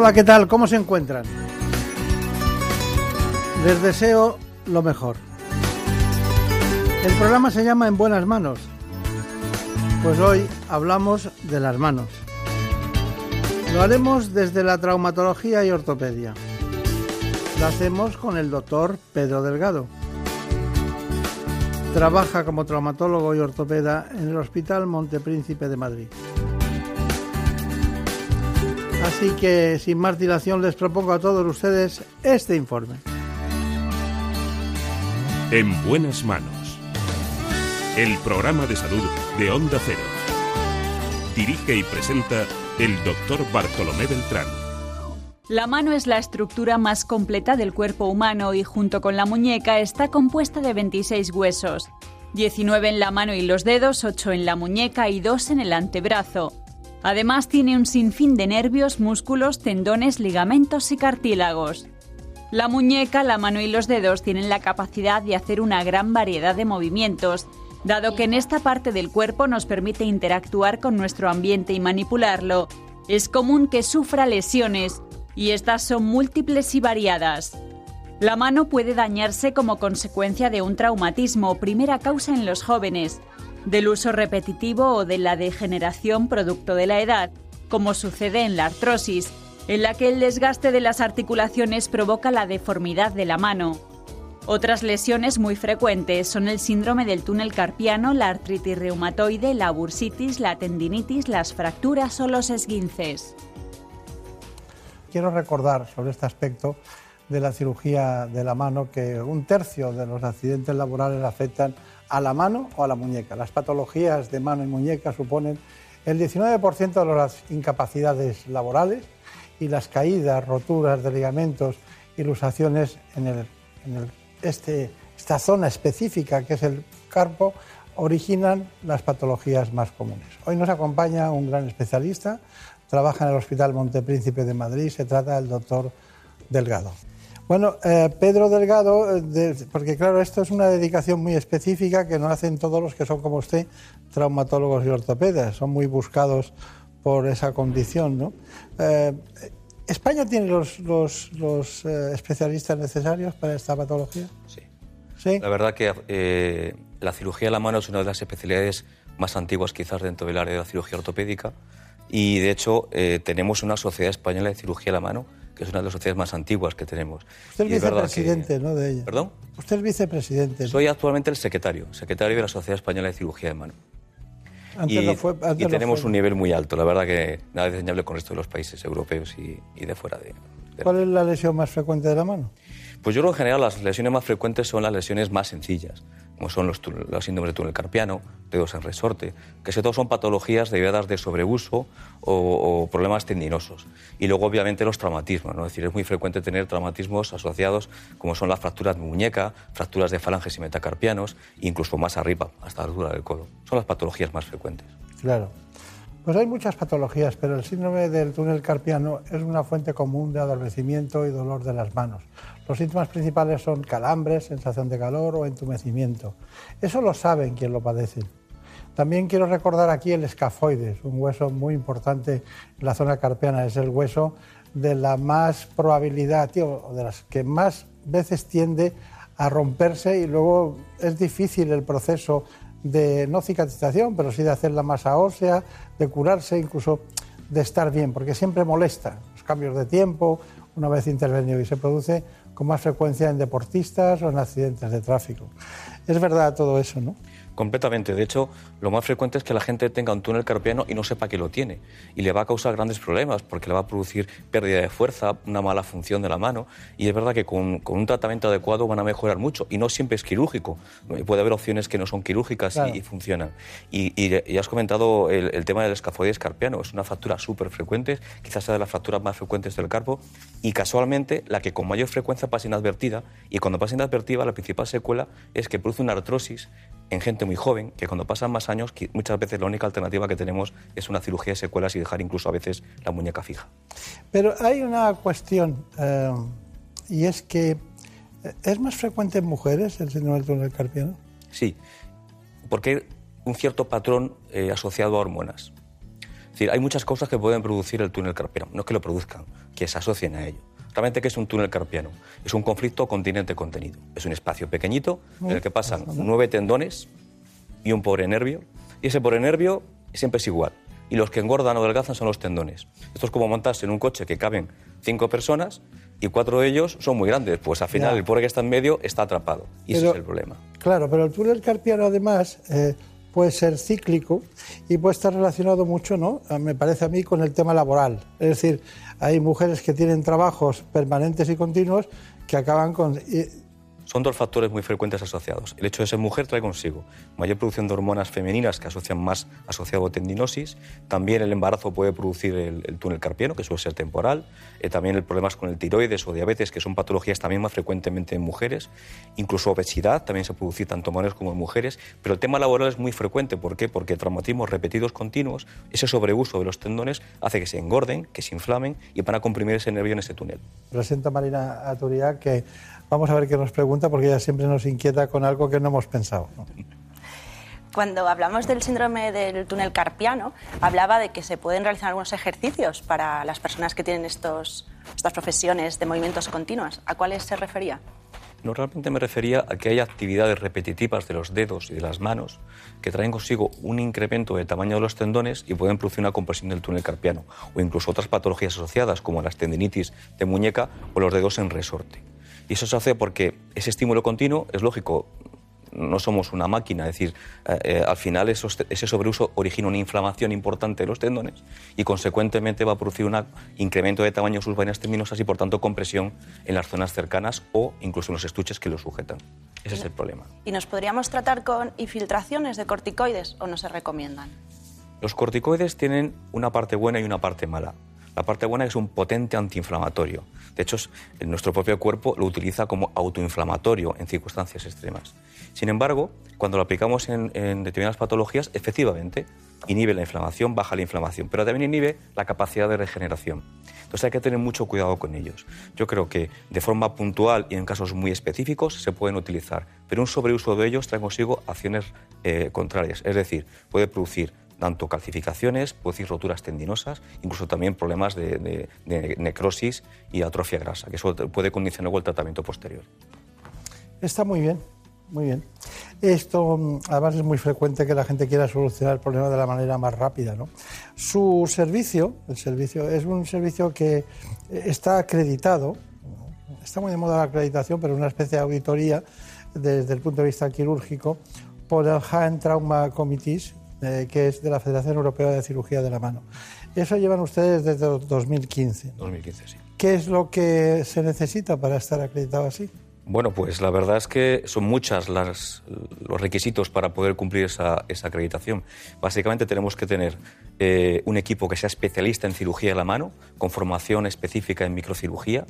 Hola, ¿qué tal? ¿Cómo se encuentran? Les deseo lo mejor. El programa se llama En buenas manos. Pues hoy hablamos de las manos. Lo haremos desde la traumatología y ortopedia. Lo hacemos con el doctor Pedro Delgado. Trabaja como traumatólogo y ortopeda en el Hospital Montepríncipe de Madrid. Así que sin más dilación les propongo a todos ustedes este informe. En buenas manos. El programa de salud de Onda Cero. Dirige y presenta el doctor Bartolomé Beltrán. La mano es la estructura más completa del cuerpo humano y junto con la muñeca está compuesta de 26 huesos. 19 en la mano y los dedos, 8 en la muñeca y 2 en el antebrazo. Además tiene un sinfín de nervios, músculos, tendones, ligamentos y cartílagos. La muñeca, la mano y los dedos tienen la capacidad de hacer una gran variedad de movimientos, dado que en esta parte del cuerpo nos permite interactuar con nuestro ambiente y manipularlo. Es común que sufra lesiones, y estas son múltiples y variadas. La mano puede dañarse como consecuencia de un traumatismo, primera causa en los jóvenes, del uso repetitivo o de la degeneración producto de la edad, como sucede en la artrosis, en la que el desgaste de las articulaciones provoca la deformidad de la mano. Otras lesiones muy frecuentes son el síndrome del túnel carpiano, la artritis reumatoide, la bursitis, la tendinitis, las fracturas o los esguinces. Quiero recordar sobre este aspecto de la cirugía de la mano que un tercio de los accidentes laborales afectan a la mano o a la muñeca. Las patologías de mano y muñeca suponen el 19% de las incapacidades laborales y las caídas, roturas de ligamentos y luxaciones en, este, esta zona específica que es el carpo originan las patologías más comunes. Hoy nos acompaña un gran especialista, trabaja en el Hospital Montepríncipe de Madrid, se trata del doctor Delgado. Bueno, eh, Pedro Delgado, eh, porque claro, esto es una dedicación muy específica que no hacen todos los que son como usted, traumatólogos y ortopedas, son muy buscados por esa condición, ¿no? Eh, ¿España tiene los, los, especialistas necesarios para esta patología? Sí. ¿Sí? La verdad que la cirugía de la mano es una de las especialidades más antiguas quizás dentro del área de la cirugía ortopédica y de hecho tenemos una sociedad española de cirugía de la mano que es una de las sociedades más antiguas que tenemos. Usted es vicepresidente, ¿no? De ella. ¿Perdón? Usted es vicepresidente. Soy actualmente el secretario, secretario de la Sociedad Española de Cirugía de Mano. Antes y, fue, y tenemos un nivel muy alto, la verdad que nada diseñable con el resto de los países europeos y, de fuera de, ¿Cuál es la lesión más frecuente de la mano? Pues yo creo que en general las lesiones más frecuentes son las lesiones más sencillas como son los, síndromes de túnel carpiano, dedos en resorte, que se todos son patologías derivadas de sobreuso o, problemas tendinosos. Y luego, obviamente, los traumatismos. ¿no? Es decir, es muy frecuente tener traumatismos asociados, como son las fracturas de muñeca, fracturas de falanges y metacarpianos, incluso más arriba, hasta la altura del codo. Son las patologías más frecuentes. Claro. Pues hay muchas patologías, pero el síndrome del túnel carpiano es una fuente común de adormecimiento y dolor de las manos. Los síntomas principales son calambres, sensación de calor o entumecimiento. Eso lo saben quien lo padece. También quiero recordar aquí el escafoides, un hueso muy importante en la zona carpiana. Es el hueso de la más probabilidad, tío, de las que más veces tiende a romperse y luego es difícil el proceso de no cicatrización, pero sí de hacer la masa ósea, de curarse, incluso de estar bien, porque siempre molesta los cambios de tiempo una vez intervenido y se produce con más frecuencia en deportistas o en accidentes de tráfico. Es verdad todo eso, ¿no? Completamente. De hecho, lo más frecuente es que la gente tenga un túnel carpiano y no sepa que lo tiene. Y le va a causar grandes problemas porque le va a producir pérdida de fuerza, una mala función de la mano. Y es verdad que con, un tratamiento adecuado van a mejorar mucho. Y no siempre es quirúrgico. Puede haber opciones que no son quirúrgicas y, funcionan. Y, y, has comentado el, tema del escafoides carpiano. Es una fractura súper frecuente, quizás sea de las fracturas más frecuentes del carpo. Y casualmente, la que con mayor frecuencia pasa inadvertida. Y cuando pasa inadvertida, la principal secuela es que produce una artrosis en gente muy joven, que cuando pasan más años, muchas veces la única alternativa que tenemos es una cirugía de secuelas y dejar incluso a veces la muñeca fija. Pero hay una cuestión, eh, y es que eh, ¿es más frecuente en mujeres el síndrome del túnel carpiano? Sí, porque hay un cierto patrón eh, asociado a hormonas. Es decir, hay muchas cosas que pueden producir el túnel carpiano, no que lo produzcan, que se asocien a ello. Realmente, ¿qué es un túnel carpiano? Es un conflicto continente-contenido. Es un espacio pequeñito en el que pasan nueve tendones y un pobre nervio. Y ese pobre nervio siempre es igual. Y los que engordan o adelgazan son los tendones. Esto es como montarse en un coche que caben cinco personas y cuatro de ellos son muy grandes. Pues al final el pobre que está en medio está atrapado. Y ese es el problema. Claro, pero el túnel carpiano además eh, puede ser cíclico y puede estar relacionado mucho, ¿no? Me parece a mí con el tema laboral. Es decir, hay mujeres que tienen trabajos permanentes y continuos que acaban con son dos factores muy frecuentes asociados. El hecho de ser mujer trae consigo mayor producción de hormonas femeninas que asocian más asociado a tendinosis. También el embarazo puede producir el, túnel carpiano, que suele ser temporal. Eh, también el problemas con el tiroides o diabetes, que son patologías también más frecuentemente en mujeres. Incluso obesidad también se produce tanto en hombres como en mujeres. Pero el tema laboral es muy frecuente. ¿Por qué? Porque traumatismos repetidos continuos, ese sobreuso de los tendones hace que se engorden, que se inflamen y van a comprimir ese nervio en ese túnel. Presenta Marina Aturía que Vamos a ver qué nos pregunta porque ella siempre nos inquieta con algo que no hemos pensado. Cuando hablamos del síndrome del túnel carpiano, hablaba de que se pueden realizar algunos ejercicios para las personas que tienen estos, estas profesiones de movimientos continuos. ¿A cuáles se refería? No, realmente me refería a que hay actividades repetitivas de los dedos y de las manos que traen consigo un incremento del tamaño de los tendones y pueden producir una compresión del túnel carpiano o incluso otras patologías asociadas como las tendinitis de muñeca o los dedos en resorte. Y eso se hace porque ese estímulo continuo es lógico. No somos una máquina, es decir, eh, eh, al final ese sobreuso origina una inflamación importante de los tendones y consecuentemente va a producir un incremento de tamaño de sus vainas tendinosas y por tanto compresión en las zonas cercanas o incluso en los estuches que lo sujetan. Ese es el problema. ¿Y nos podríamos tratar con infiltraciones de corticoides o no se recomiendan? Los corticoides tienen una parte buena y una parte mala. La parte buena es un potente antiinflamatorio. De hecho, nuestro propio cuerpo lo utiliza como autoinflamatorio en circunstancias extremas. Sin embargo, cuando lo aplicamos en, determinadas patologías, efectivamente inhibe la inflamación, baja la inflamación, pero también inhibe la capacidad de regeneración. Entonces hay que tener mucho cuidado con ellos. Yo creo que de forma puntual y en casos muy específicos se pueden utilizar, pero un sobreuso de ellos trae consigo acciones eh, contrarias. Es decir, puede producir tanto calcificaciones, puede decir roturas tendinosas, incluso también problemas de, necrosis y atrofia grasa, que eso puede condicionar el tratamiento posterior. Está muy bien, muy bien. Esto, mm, además, es muy frecuente que la gente quiera solucionar el problema de la manera más rápida. ¿no? Su servicio, el servicio, es un servicio que está acreditado, está muy de moda la acreditación, pero es una especie de auditoría desde el punto de vista quirúrgico por el Hand Trauma Committees, eh, que es de la Federación Europea de Cirugía de la Mano. Eso llevan ustedes desde 2015. 2015, sí. ¿Qué es lo que se necesita para estar acreditado así? Bueno, pues la verdad es que son muchas las, los requisitos para poder cumplir esa, esa acreditación. Básicamente tenemos que tener eh, un equipo que sea especialista en cirugía de la mano, con formación específica en microcirugía,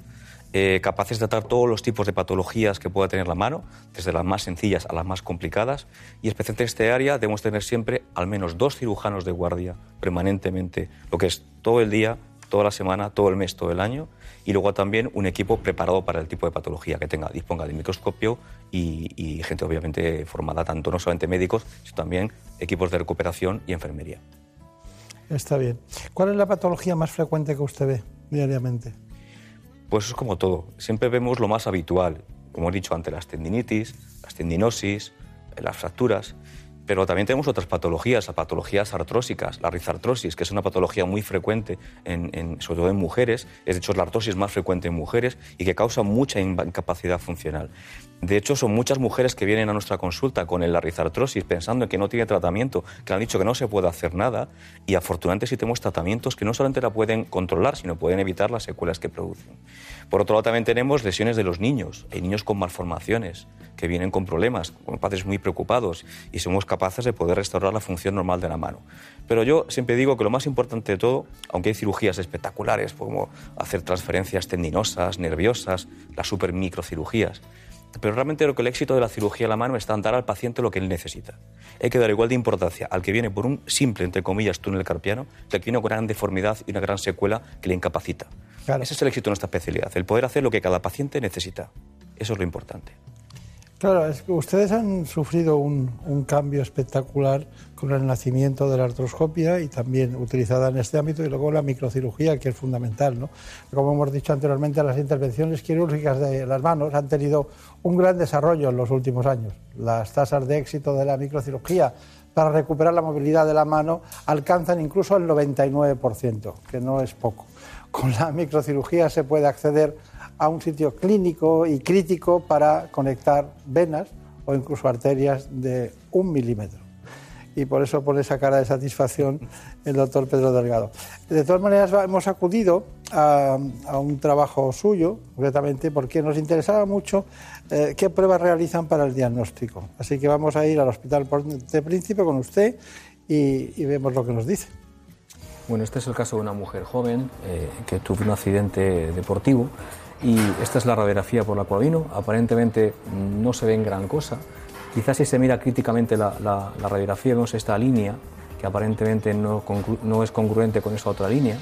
eh, capaces de tratar todos los tipos de patologías que pueda tener la mano, desde las más sencillas a las más complicadas. Y especialmente en este área debemos tener siempre al menos dos cirujanos de guardia permanentemente, lo que es todo el día, toda la semana, todo el mes, todo el año. Y luego también un equipo preparado para el tipo de patología que tenga, disponga de microscopio y, y gente obviamente formada, tanto no solamente médicos, sino también equipos de recuperación y enfermería. Está bien. ¿Cuál es la patología más frecuente que usted ve diariamente? Pues es como todo. Siempre vemos lo más habitual, como he dicho antes, las tendinitis, las tendinosis, las fracturas. Pero también tenemos otras patologías, las patologías artrósicas, la rizartrosis, que es una patología muy frecuente, en, sobre todo en mujeres, es de hecho la artrosis más frecuente en mujeres y que causa mucha incapacidad funcional. De hecho, son muchas mujeres que vienen a nuestra consulta con el rizartrosis pensando en que no tiene tratamiento, que han dicho que no se puede hacer nada y afortunadamente sí tenemos tratamientos que no solamente la pueden controlar, sino pueden evitar las secuelas que producen. Por otro lado, también tenemos lesiones de los niños. Hay niños con malformaciones que vienen con problemas, con padres muy preocupados y somos capaces de poder restaurar la función normal de la mano. Pero yo siempre digo que lo más importante de todo, aunque hay cirugías espectaculares, como hacer transferencias tendinosas, nerviosas, las super microcirugías, pero realmente lo que el éxito de la cirugía de la mano está en dar al paciente lo que él necesita. Hay que dar igual de importancia al que viene por un simple, entre comillas, túnel carpiano, que al que viene con una gran deformidad y una gran secuela que le incapacita. Ese es el éxito de nuestra especialidad, el poder hacer lo que cada paciente necesita. Eso es lo importante. Claro, es que ustedes han sufrido un, cambio espectacular con el nacimiento de la artroscopia y también utilizada en este ámbito y luego la microcirugía, que es fundamental. ¿no? Como hemos dicho anteriormente, las intervenciones quirúrgicas de las manos han tenido un gran desarrollo en los últimos años. Las tasas de éxito de la microcirugía para recuperar la movilidad de la mano alcanzan incluso el 99%, que no es poco. Con la microcirugía se puede acceder a un sitio clínico y crítico para conectar venas o incluso arterias de un milímetro. Y por eso pone esa cara de satisfacción el doctor Pedro Delgado. De todas maneras, hemos acudido a, un trabajo suyo, concretamente, porque nos interesaba mucho eh, qué pruebas realizan para el diagnóstico. Así que vamos a ir al Hospital de Príncipe con usted y, vemos lo que nos dice. Bueno, este es el caso de una mujer joven eh, que tuvo un accidente deportivo y esta es la radiografía por la cual vino. Aparentemente no se ve en gran cosa. Quizás si se mira críticamente la, radiografía vemos esta línea que aparentemente no, no, es congruente con esa otra línea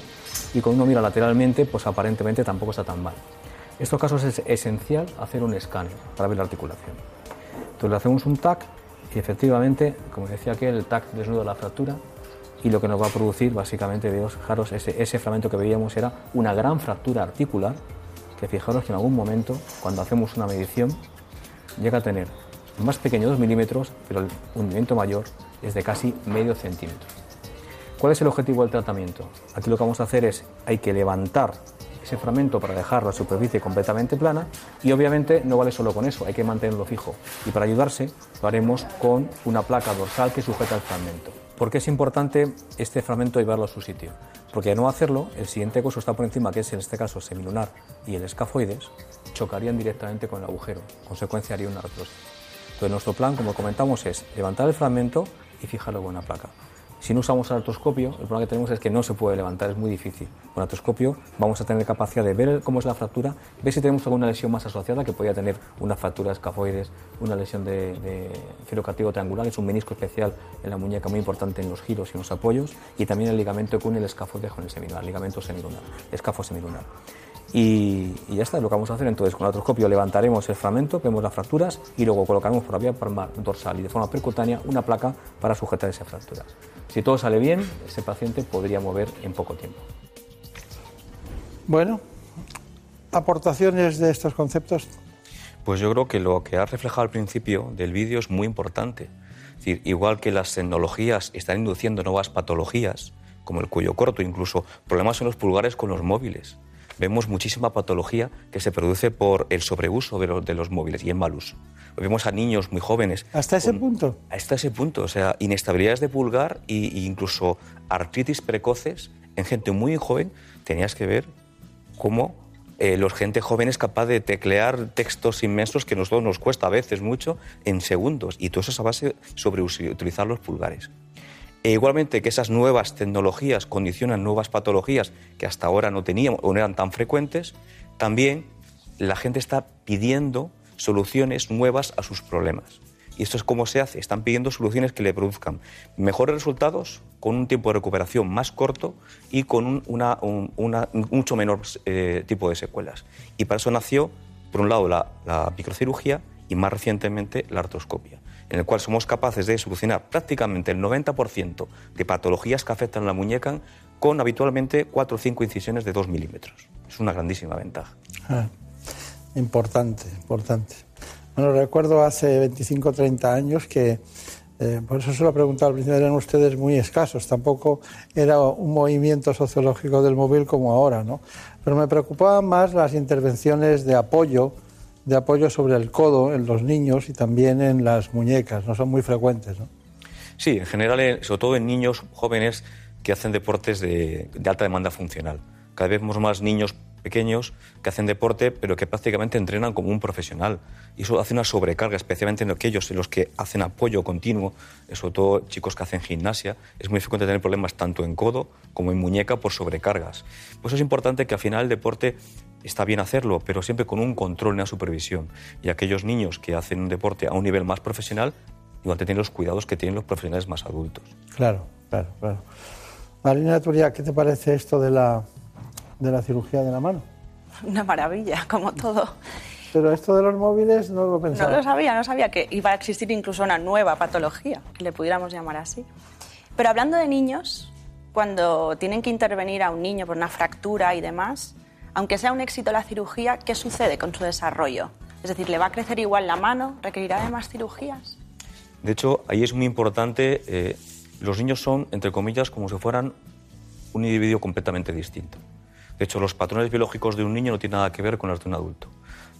y cuando uno mira lateralmente pues aparentemente tampoco está tan mal. En estos casos es esencial hacer un escáner para ver la articulación. Entonces le hacemos un TAC y efectivamente, como decía aquel, el TAC desnuda la fractura y lo que nos va a producir básicamente, fijaros, ese, ese fragmento que veíamos era una gran fractura articular que fijaros que en algún momento, cuando hacemos una medición, llega a tener más pequeño 2 milímetros, pero el hundimiento mayor es de casi medio centímetro. ¿Cuál es el objetivo del tratamiento? Aquí lo que vamos a hacer es, hay que levantar ese fragmento para dejar la superficie completamente plana y obviamente no vale solo con eso, hay que mantenerlo fijo. Y para ayudarse lo haremos con una placa dorsal que sujeta el fragmento. ¿Por qué es importante este fragmento llevarlo a su sitio? Porque de no hacerlo, el siguiente hueso está por encima, que es en este caso semilunar y el escafoides, chocarían directamente con el agujero, consecuencia haría una artrosis. Entonces nuestro plan, como comentamos, es levantar el fragmento y fijarlo con una placa. Si no usamos el artroscopio, el problema que tenemos es que no se puede levantar, es muy difícil. Con artroscopio vamos a tener capacidad de ver cómo es la fractura, ver si tenemos alguna lesión más asociada, que podría tener una fractura de escafoides, una lesión de, de triangular, es un menisco especial en la muñeca muy importante en los giros y en los apoyos, y también el ligamento que une el escafoide con el semilunar, ligamento semilunar, escafo semilunar. Y, ya está, lo que vamos a hacer entonces con el artroscopio levantaremos el fragmento, vemos las fracturas y luego colocaremos por la vía palmar dorsal y de forma percutánea una placa para sujetar esa fractura. Si todo sale bien, ese paciente podría mover en poco tiempo. Bueno, aportaciones de estos conceptos. Pues yo creo que lo que ha reflejado al principio del vídeo es muy importante. Es decir, igual que las tecnologías están induciendo nuevas patologías, como el cuello corto, incluso problemas en los pulgares con los móviles vemos muchísima patología que se produce por el sobreuso de los, móviles y el mal uso. Vemos a niños muy jóvenes. ¿Hasta ese punto? Hasta ese punto. O sea, inestabilidades de pulgar e, incluso artritis precoces en gente muy joven. Tenías que ver cómo eh, los gente joven es capaz de teclear textos inmensos que a nosotros nos cuesta a veces mucho en segundos. Y todo eso es a base sobre utilizar los pulgares. E igualmente que esas nuevas tecnologías condicionan nuevas patologías que hasta ahora no teníamos o no eran tan frecuentes, también la gente está pidiendo soluciones nuevas a sus problemas. Y esto es cómo se hace. Están pidiendo soluciones que le produzcan mejores resultados con un tiempo de recuperación más corto y con un, mucho menor eh, tipo de secuelas. Y para eso nació, por un lado, la, la microcirugía y más recientemente la artroscopia en el cual somos capaces de solucionar prácticamente el 90% de patologías que afectan a la muñeca con habitualmente 4 o 5 incisiones de 2 milímetros. Es una grandísima ventaja. Ah, importante, importante. Bueno, recuerdo hace 25 o 30 años que Eh, por eso se lo he preguntado al principio, eran ustedes muy escasos, tampoco era un movimiento sociológico del móvil como ahora, ¿no? Pero me preocupaban más las intervenciones de apoyo, de apoyo sobre el codo en los niños y también en las muñecas, no son muy frecuentes, ¿no? Sí, en general, eh, sobre todo en niños jóvenes que hacen deportes de, alta demanda funcional. Cada vez vemos más niños pequeños que hacen deporte, pero que prácticamente entrenan como un profesional. Y eso hace una sobrecarga, especialmente en aquellos en los que hacen apoyo continuo, sobre todo chicos que hacen gimnasia. Es muy frecuente tener problemas tanto en codo como en muñeca por sobrecargas. Por eso es importante que al final el deporte está bien hacerlo, pero siempre con un control y una supervisión. Y aquellos niños que hacen un deporte a un nivel más profesional, igual tener los cuidados que tienen los profesionales más adultos. Claro, claro, claro. Marina Turia, ¿qué te parece esto de la de la cirugía de la mano. Una maravilla, como todo. Pero esto de los móviles no lo pensaba. No lo sabía, no sabía que iba a existir incluso una nueva patología, que le pudiéramos llamar así. Pero hablando de niños, cuando tienen que intervenir a un niño por una fractura y demás, aunque sea un éxito la cirugía, ¿qué sucede con su desarrollo? Es decir, ¿le va a crecer igual la mano? ¿Requerirá de más cirugías? De hecho, ahí es muy importante, eh, los niños son, entre comillas, como si fueran un individuo completamente distinto. De hecho, los patrones biológicos de un niño no tienen nada que ver con los de un adulto.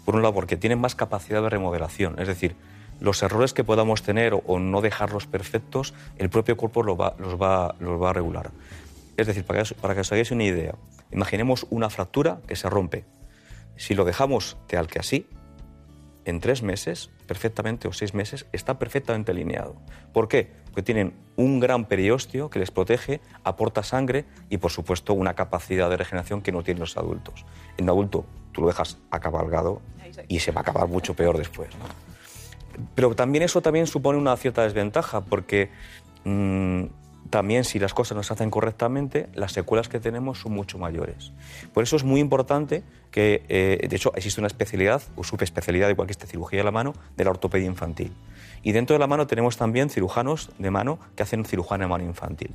Por un lado, porque tienen más capacidad de remodelación, es decir, los errores que podamos tener o no dejarlos perfectos, el propio cuerpo los va, a regular. Es decir, para que, para que os hagáis una idea, imaginemos una fractura que se rompe. Si lo dejamos tal que así, en tres meses, perfectamente, o seis meses, está perfectamente alineado. ¿Por qué? Porque tienen un gran periósteo que les protege, aporta sangre y, por supuesto, una capacidad de regeneración que no tienen los adultos. En adulto tú lo dejas acabalgado y se va a acabar mucho peor después. Pero también eso también supone una cierta desventaja, porque mmm, también si las cosas no se hacen correctamente, las secuelas que tenemos son mucho mayores. Por eso es muy importante que, eh, de hecho, existe una especialidad o subespecialidad, igual que esta cirugía de la mano, de la ortopedia infantil. Y dentro de la mano tenemos también cirujanos de mano que hacen cirujano de mano infantil.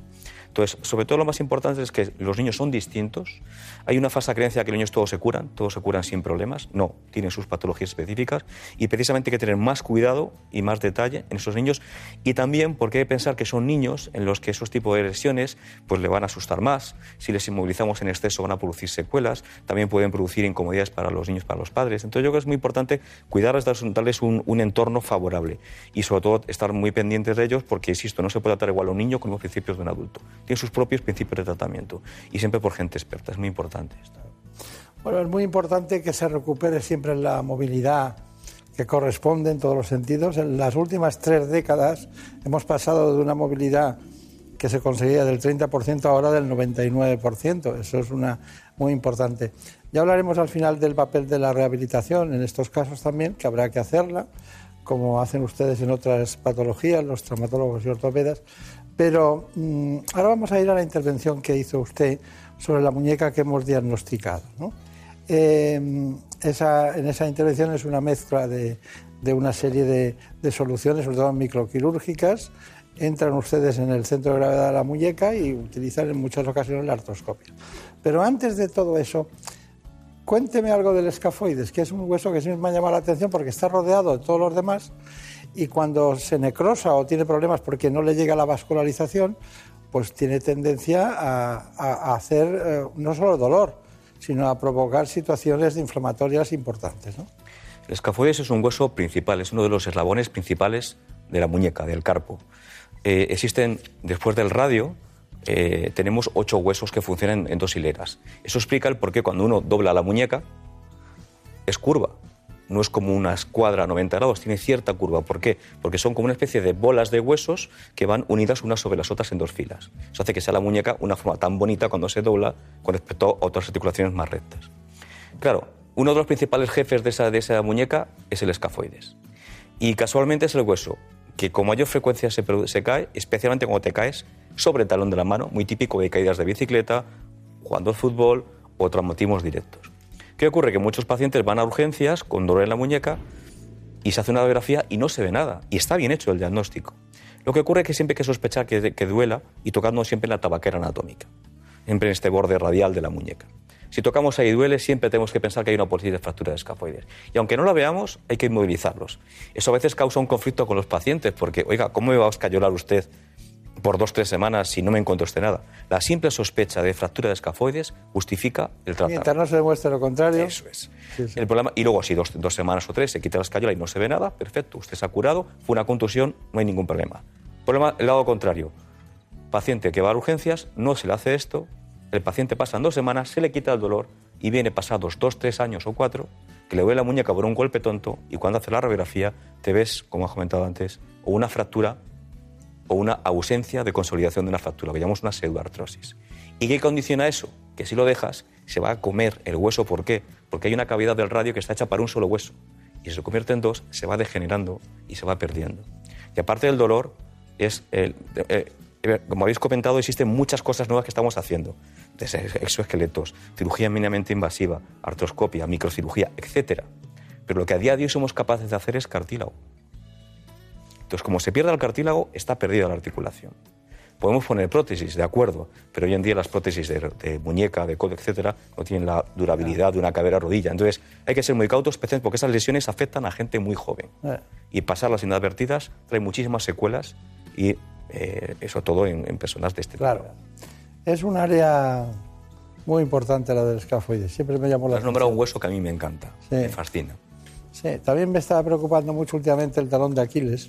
Entonces, sobre todo lo más importante es que los niños son distintos. Hay una falsa creencia que los niños todos se curan, todos se curan sin problemas. No, tienen sus patologías específicas y precisamente hay que tener más cuidado y más detalle en esos niños. Y también porque hay que pensar que son niños en los que esos tipos de lesiones pues, le van a asustar más. Si les inmovilizamos en exceso van a producir secuelas. También pueden producir incomodidades para los niños, para los padres. Entonces yo creo que es muy importante cuidarles, darles un, un entorno favorable y sobre todo estar muy pendientes de ellos porque, insisto, no se puede tratar igual a un niño con los principios de un adulto tiene sus propios principios de tratamiento y siempre por gente experta. Es muy importante esto. Bueno, es muy importante que se recupere siempre la movilidad que corresponde en todos los sentidos. En las últimas tres décadas hemos pasado de una movilidad que se conseguía del 30% ahora del 99%. Eso es una muy importante. Ya hablaremos al final del papel de la rehabilitación en estos casos también, que habrá que hacerla, como hacen ustedes en otras patologías, los traumatólogos y ortopedas, pero mm, ahora vamos a ir a la intervención que hizo usted sobre la muñeca que hemos diagnosticado. Em, en esa intervención es una mezcla de, una serie de, soluciones, sobre todo microquirúrgicas. Entran ustedes en el centro de gravedad de la muñeca y utilizan en muchas ocasiones la artroscopia. Pero antes de todo eso, cuénteme algo del escafoides, que es un hueso que siempre me ha llamado la atención porque está rodeado de todos los demás y cuando se necrosa o tiene problemas porque no le llega la vascularización, pues tiene tendencia a, hacer eh, no solo dolor, sino a provocar situaciones inflamatorias importantes. El escafoides es un hueso principal, es uno de los eslabones principales de la muñeca, del carpo. Eh, existen, después del radio, eh, tenemos ocho huesos que funcionan en dos hileras. Eso explica el por qué cuando uno dobla la muñeca es curva no es como una escuadra a 90 grados, tiene cierta curva. ¿Por qué? Porque son como una especie de bolas de huesos que van unidas unas sobre las otras en dos filas. Eso hace que sea la muñeca una forma tan bonita cuando se dobla con respecto a otras articulaciones más rectas. Claro, uno de los principales jefes de esa, de esa muñeca es el escafoides. Y casualmente es el hueso que con mayor frecuencia se, se cae, especialmente cuando te caes sobre el talón de la mano, muy típico de caídas de bicicleta, jugando al fútbol o traumatismos directos. ¿Qué ocurre? Que muchos pacientes van a urgencias con dolor en la muñeca y se hace una radiografía y no se ve nada. Y está bien hecho el diagnóstico. Lo que ocurre es que siempre hay que sospechar que, duela y tocando siempre en la tabaquera anatómica, siempre en este borde radial de la muñeca. Si tocamos ahí duele, siempre tenemos que pensar que hay una posible fractura de escafoides. Y aunque no la veamos, hay que inmovilizarlos. Eso a veces causa un conflicto con los pacientes, porque, oiga, ¿cómo me va a escayolar usted por dos tres semanas si no me encuentro usted nada? La simple sospecha de fractura de escafoides justifica el tratamiento. Mientras no se demuestre lo contrario. Eso es. El problema, y luego, si dos, dos, semanas o tres se quita la escayola y no se ve nada, perfecto, usted se ha curado, fue una contusión, no hay ningún problema. Problema, el lado contrario. Paciente que va a urgencias, no se le hace esto, el paciente pasa dos semanas, se le quita el dolor y viene pasados dos, tres años o cuatro, que le duele la muñeca por un golpe tonto y cuando hace la radiografía te ves, como he comentado antes, o una fractura o una ausencia de consolidación de una fractura, que llamamos una pseudoartrosis. ¿Y qué condiciona eso? Que si lo dejas, se va a comer el hueso. ¿Por qué? Porque hay una cavidad del radio que está hecha para un solo hueso. Y si se convierte en dos, se va degenerando y se va perdiendo. Y aparte del dolor, es el, eh, como habéis comentado, existen muchas cosas nuevas que estamos haciendo. Desde exoesqueletos, cirugía mínimamente invasiva, artroscopia, microcirugía, etc. Pero lo que a día de hoy somos capaces de hacer es cartílago. Entonces, como se pierde el cartílago, está perdida la articulación. Podemos poner prótesis, de acuerdo, pero hoy en día las prótesis de, muñeca, de codo, etcétera, no tienen la durabilidad de una cadera rodilla. Entonces, hay que ser muy cautos, especialmente porque esas lesiones afectan a gente muy joven. Eh. Y pasarlas inadvertidas trae muchísimas secuelas y eh, eso todo en, personas de este claro. tipo. Es un área muy importante la del escafoides. Siempre me llamó la Has nombrado un hueso que a mí me encanta, me fascina. Sí, también me estaba preocupando mucho últimamente el talón de Aquiles,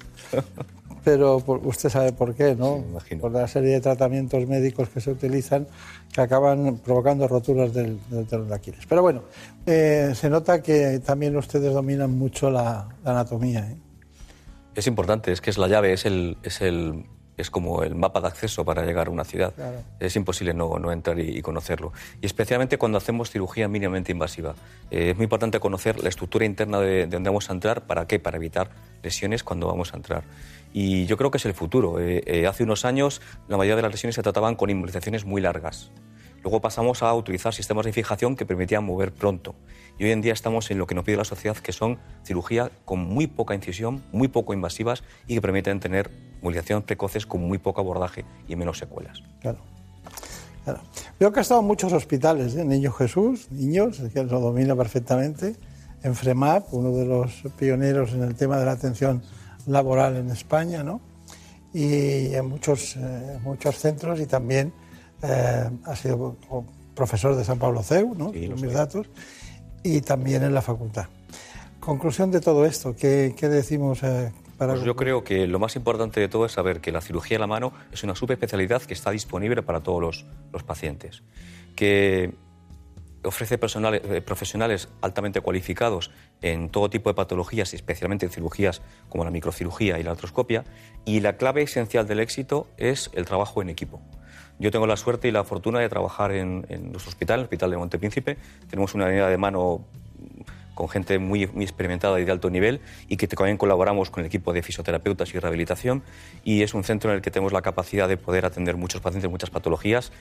pero usted sabe por qué, ¿no? por la serie de tratamientos médicos que se utilizan que acaban provocando roturas del, talón de Aquiles. Pero bueno, eh, se nota que también ustedes dominan mucho la, anatomía. ¿eh? Es importante, es que es la llave, es el, es el es como el mapa de acceso para llegar a una ciudad. Es imposible no, no entrar y, conocerlo. Y especialmente cuando hacemos cirugía mínimamente invasiva. Eh, es muy importante conocer la estructura interna de, de, dónde vamos a entrar. ¿Para qué? Para evitar lesiones cuando vamos a entrar. Y yo creo que es el futuro. Eh, eh, hace unos años la mayoría de las lesiones se trataban con inmovilizaciones muy largas. Luego pasamos a utilizar sistemas de fijación que permitían mover pronto. Y hoy en día estamos en lo que nos pide la sociedad, que son cirugía con muy poca incisión, muy poco invasivas y que permiten tener movilizaciones precoces con muy poco abordaje y menos secuelas. Claro. claro. Veo que ha estado en muchos hospitales, ¿eh? Niño Jesús, niños, que lo domina perfectamente, en FREMAP, uno de los pioneros en el tema de la atención laboral en España, ¿no? Y en muchos, eh, muchos centros y también eh, ha sido profesor de San Pablo CEU, ¿no? Sí, mis datos, y también en la facultad. Conclusión de todo esto, ¿qué, decimos? Eh, para pues yo creo que lo más importante de todo es saber que la cirugía de la mano es una subespecialidad que está disponible para todos los, los pacientes, que ofrece eh, profesionales altamente cualificados en todo tipo de patologías, especialmente en cirugías como la microcirugía y la artroscopia, y la clave esencial del éxito es el trabajo en equipo. Yo tengo la suerte y la fortuna de trabajar en, nuestro hospital, el Hospital de Montepríncipe. Tenemos una unidad de mano con gente muy, muy, experimentada y de alto nivel y que también colaboramos con el equipo de fisioterapeutas y rehabilitación y es un centro en el que tenemos la capacidad de poder atender muchos pacientes, muchas patologías.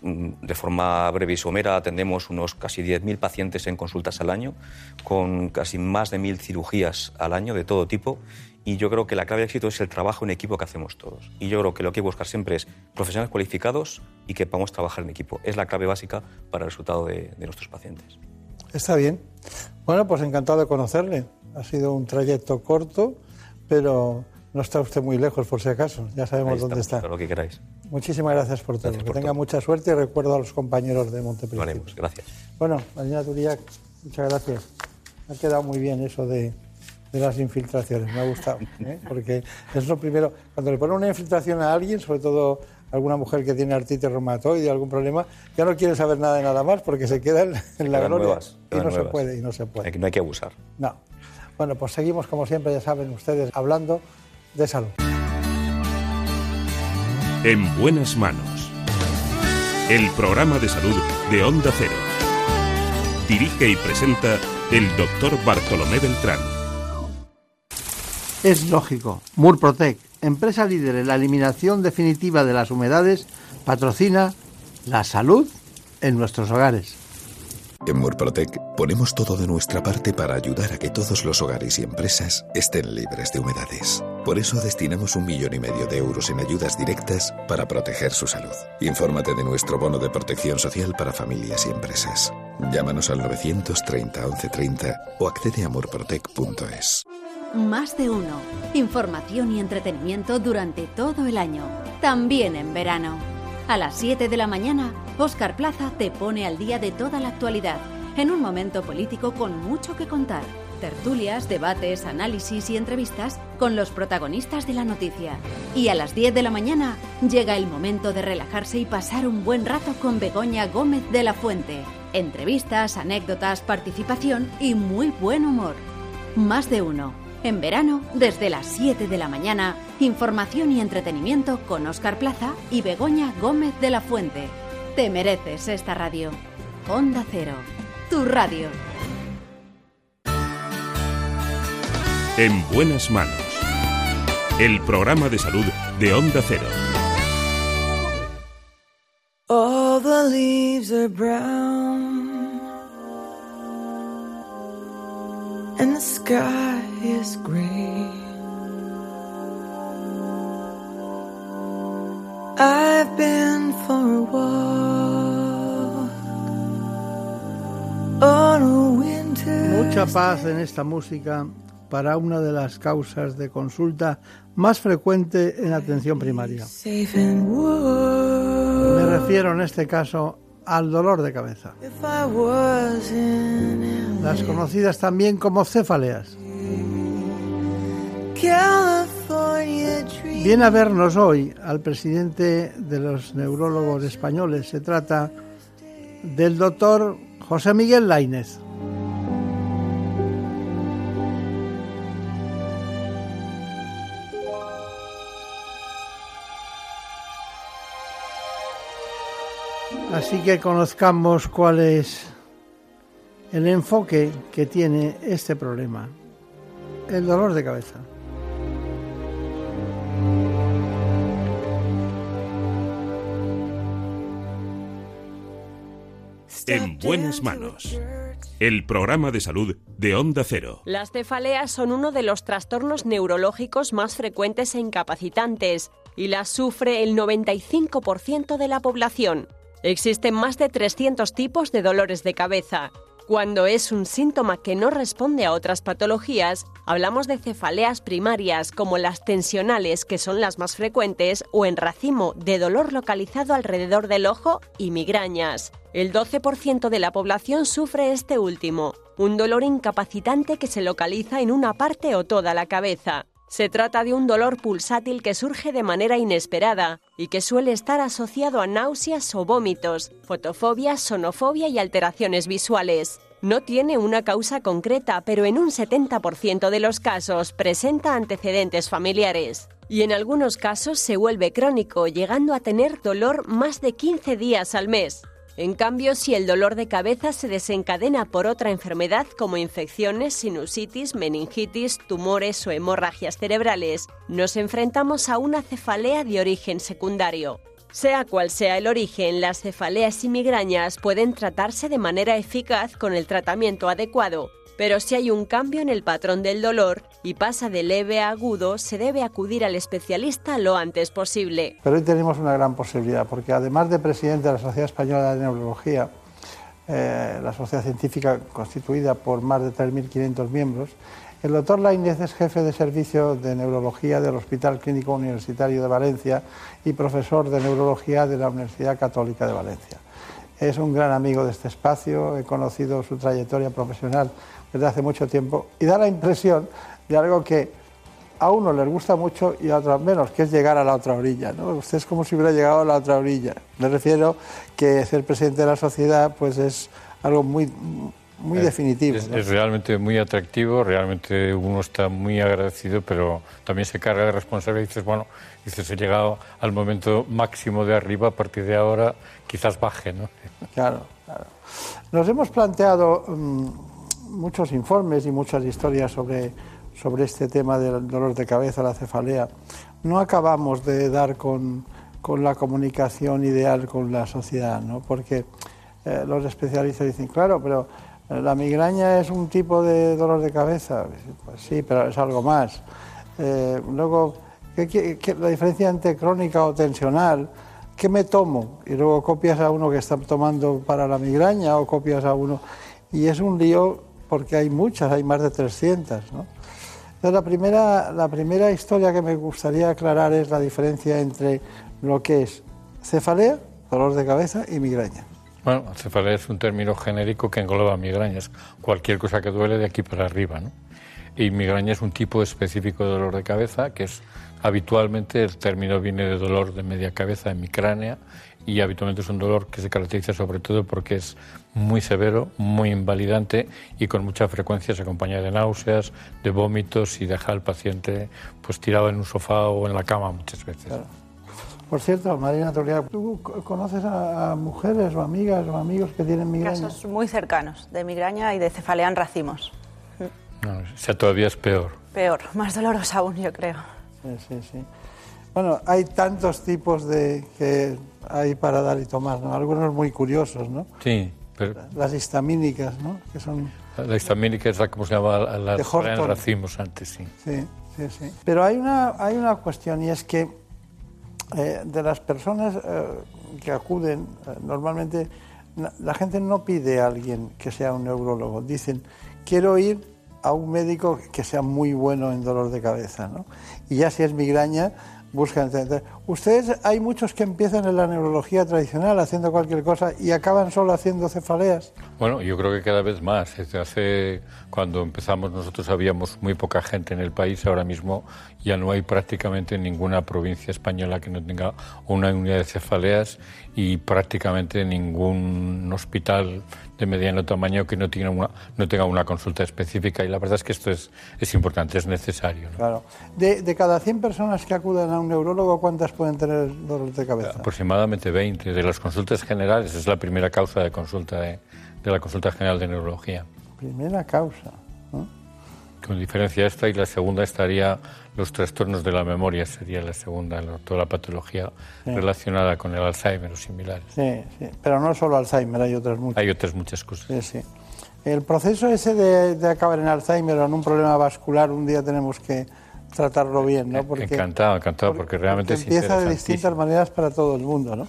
Mm, de forma breve y somera atendemos unos casi 10.000 pacientes en consultas al año, con casi más de 1.000 cirugías al año de todo tipo y yo creo que la clave de éxito es el trabajo en equipo que hacemos todos. Y yo creo que lo que hay que buscar siempre es profesionales cualificados y que podamos trabajar en equipo. Es la clave básica para el resultado de, nuestros pacientes. Está bien. Bueno, pues encantado de conocerle. Ha sido un trayecto corto, pero no está usted muy lejos, por si acaso. Ya sabemos dónde está. lo que queráis. Muchísimas gracias por todo. que tenga mucha suerte y recuerdo a los compañeros de Montepríncipe. Lo gracias. Bueno, Marina Turiac, muchas gracias. Ha quedado muy bien eso de de las infiltraciones, me ha gustado, ¿eh? porque es lo primero, cuando le ponen una infiltración a alguien, sobre todo alguna mujer que tiene artritis reumatoide, algún problema, ya no quiere saber nada de nada más porque se queda en, la gloria y no se puede, y no se puede. No hay que abusar. No. Bueno, pues seguimos como siempre, ya saben ustedes, hablando de salud. En buenas manos. El programa de salud de Onda Cero. Dirige y presenta el doctor Bartolomé Beltrán. Es lógico. Murprotec, empresa líder en la eliminación definitiva de las humedades, patrocina la salud en nuestros hogares. En Murprotec ponemos todo de nuestra parte para ayudar a que todos los hogares y empresas estén libres de humedades. Por eso destinamos un millón y medio de euros en ayudas directas para proteger su salud. Infórmate de nuestro bono de protección social para familias y empresas. Llámanos al 930 1130 o accede a amorprotec.es. Más de uno. Información y entretenimiento durante todo el año. También en verano. A las 7 de la mañana, Oscar Plaza te pone al día de toda la actualidad, en un momento político con mucho que contar. Tertulias, debates, análisis y entrevistas con los protagonistas de la noticia. Y a las 10 de la mañana llega el momento de relajarse y pasar un buen rato con Begoña Gómez de la Fuente. Entrevistas, anécdotas, participación y muy buen humor. Más de uno. En verano, desde las 7 de la mañana, información y entretenimiento con Oscar Plaza y Begoña Gómez de la Fuente. Te mereces esta radio. Onda Cero, tu radio. En buenas manos. El programa de salud de Onda Cero. All the leaves are brown and the sky is gray. I've been for a walk on a winter. Mucha paz en esta música para una de las causas de consulta más frecuente en atención primaria. Me refiero en este caso al dolor de cabeza, las conocidas también como cefaleas. Viene a vernos hoy al presidente de los neurólogos españoles. Se trata del doctor José Miguel Lainez. Así que conozcamos cuál es el enfoque que tiene este problema, el dolor de cabeza. En buenas manos. El programa de salud de Onda Cero. Las cefaleas son uno de los trastornos neurológicos más frecuentes e incapacitantes y las sufre el 95% de la población. Existen más de 300 tipos de dolores de cabeza. Cuando es un síntoma que no responde a otras patologías, hablamos de cefaleas primarias como las tensionales, que son las más frecuentes, o en racimo, de dolor localizado alrededor del ojo y migrañas. El 12% de la población sufre este último, un dolor incapacitante que se localiza en una parte o toda la cabeza. Se trata de un dolor pulsátil que surge de manera inesperada y que suele estar asociado a náuseas o vómitos, fotofobia, sonofobia y alteraciones visuales. No tiene una causa concreta, pero en un 70% de los casos presenta antecedentes familiares. Y en algunos casos se vuelve crónico, llegando a tener dolor más de 15 días al mes. En cambio, si el dolor de cabeza se desencadena por otra enfermedad como infecciones, sinusitis, meningitis, tumores o hemorragias cerebrales, nos enfrentamos a una cefalea de origen secundario. Sea cual sea el origen, las cefaleas y migrañas pueden tratarse de manera eficaz con el tratamiento adecuado, pero si hay un cambio en el patrón del dolor y pasa de leve a agudo, se debe acudir al especialista lo antes posible. Pero hoy tenemos una gran posibilidad, porque además de presidente de la Sociedad Española de Neurología, eh, la sociedad científica constituida por más de 3.500 miembros, el doctor Lainez es jefe de servicio de neurología del Hospital Clínico Universitario de Valencia y profesor de neurología de la Universidad Católica de Valencia. Es un gran amigo de este espacio, he conocido su trayectoria profesional desde hace mucho tiempo y da la impresión de algo que a uno les gusta mucho y a otros menos, que es llegar a la otra orilla. ¿no? Usted es como si hubiera llegado a la otra orilla. Me refiero que ser presidente de la sociedad pues es algo muy, muy definitivo. Es, ¿no? es realmente muy atractivo, realmente uno está muy agradecido, pero también se carga de responsabilidad y dices, bueno, dices, he llegado al momento máximo de arriba, a partir de ahora quizás baje, ¿no? Claro, claro. Nos hemos planteado mm, muchos informes y muchas historias sobre, sobre este tema del dolor de cabeza, la cefalea. No acabamos de dar con, con la comunicación ideal con la sociedad, ¿no? Porque eh, los especialistas dicen, claro, pero eh, la migraña es un tipo de dolor de cabeza. Pues sí, pero es algo más. Eh, luego, ¿qué- qué- la diferencia entre crónica o tensional, ¿qué me tomo? Y luego copias a uno que está tomando para la migraña o copias a uno. Y es un lío porque hay muchas, hay más de 300. ¿no? La primera, la primera historia que me gustaría aclarar es la diferencia entre lo que es cefalea, dolor de cabeza, y migraña. Bueno, cefalea es un término genérico que engloba migrañas, cualquier cosa que duele de aquí para arriba, ¿no? Y migraña es un tipo específico de dolor de cabeza que es habitualmente el término viene de dolor de media cabeza en mi y habitualmente es un dolor que se caracteriza sobre todo porque es muy severo, muy invalidante y con mucha frecuencia se acompaña de náuseas, de vómitos y deja al paciente pues tirado en un sofá o en la cama muchas veces. Claro. Por cierto, Marina Toledo, ¿tú co- conoces a, a mujeres o amigas o amigos que tienen migraña? Casos muy cercanos de migraña y de cefalea en racimos. No, o sea, todavía es peor. Peor, más doloroso aún, yo creo. Sí, sí, sí. Bueno, hay tantos tipos de que hay para dar y tomar, ¿no? Algunos muy curiosos, ¿no? Sí, pero Las histamínicas, ¿no? Que son... la histamínica es la como se llama la, De en racimos antes, sí. Sí, sí, sí. Pero hay una, hay una cuestión y es que eh, de las personas eh, que acuden, eh, normalmente na- la gente no pide a alguien que sea un neurólogo. Dicen, quiero ir a un médico que sea muy bueno en dolor de cabeza. ¿no? Y ya si es migraña, buscan... entonces, Ustedes, hay muchos que empiezan en la neurología tradicional haciendo cualquier cosa y acaban solo haciendo cefaleas. Bueno, yo creo que cada vez más. Desde hace, cuando empezamos nosotros habíamos muy poca gente en el país, ahora mismo ya no hay prácticamente ninguna provincia española que no tenga una unidad de cefaleas y prácticamente ningún hospital de mediano tamaño que no tenga una, no tenga una consulta específica y la verdad es que esto es, es importante, es necesario. ¿no? Claro. De, de cada 100 personas que acuden a un neurólogo, ¿cuántas pueden tener dolor de cabeza? Aproximadamente 20 de las consultas generales, es la primera causa de consulta de, de la consulta general de neurología. Primera causa. ¿no? Con diferencia esta y la segunda estaría los trastornos de la memoria, sería la segunda, toda la patología Sí. relacionada con el Alzheimer o similares. Sí, sí. Pero no solo Alzheimer, hay otras muchas. Hay otras muchas cosas. Sí, sí. El proceso ese de, de acabar en Alzheimer o en un problema vascular, un día tenemos que tratarlo bien, ¿no? encantado, encantado, porque realmente porque es empieza de interesantísimo. distintas maneras para todo el mundo, ¿no?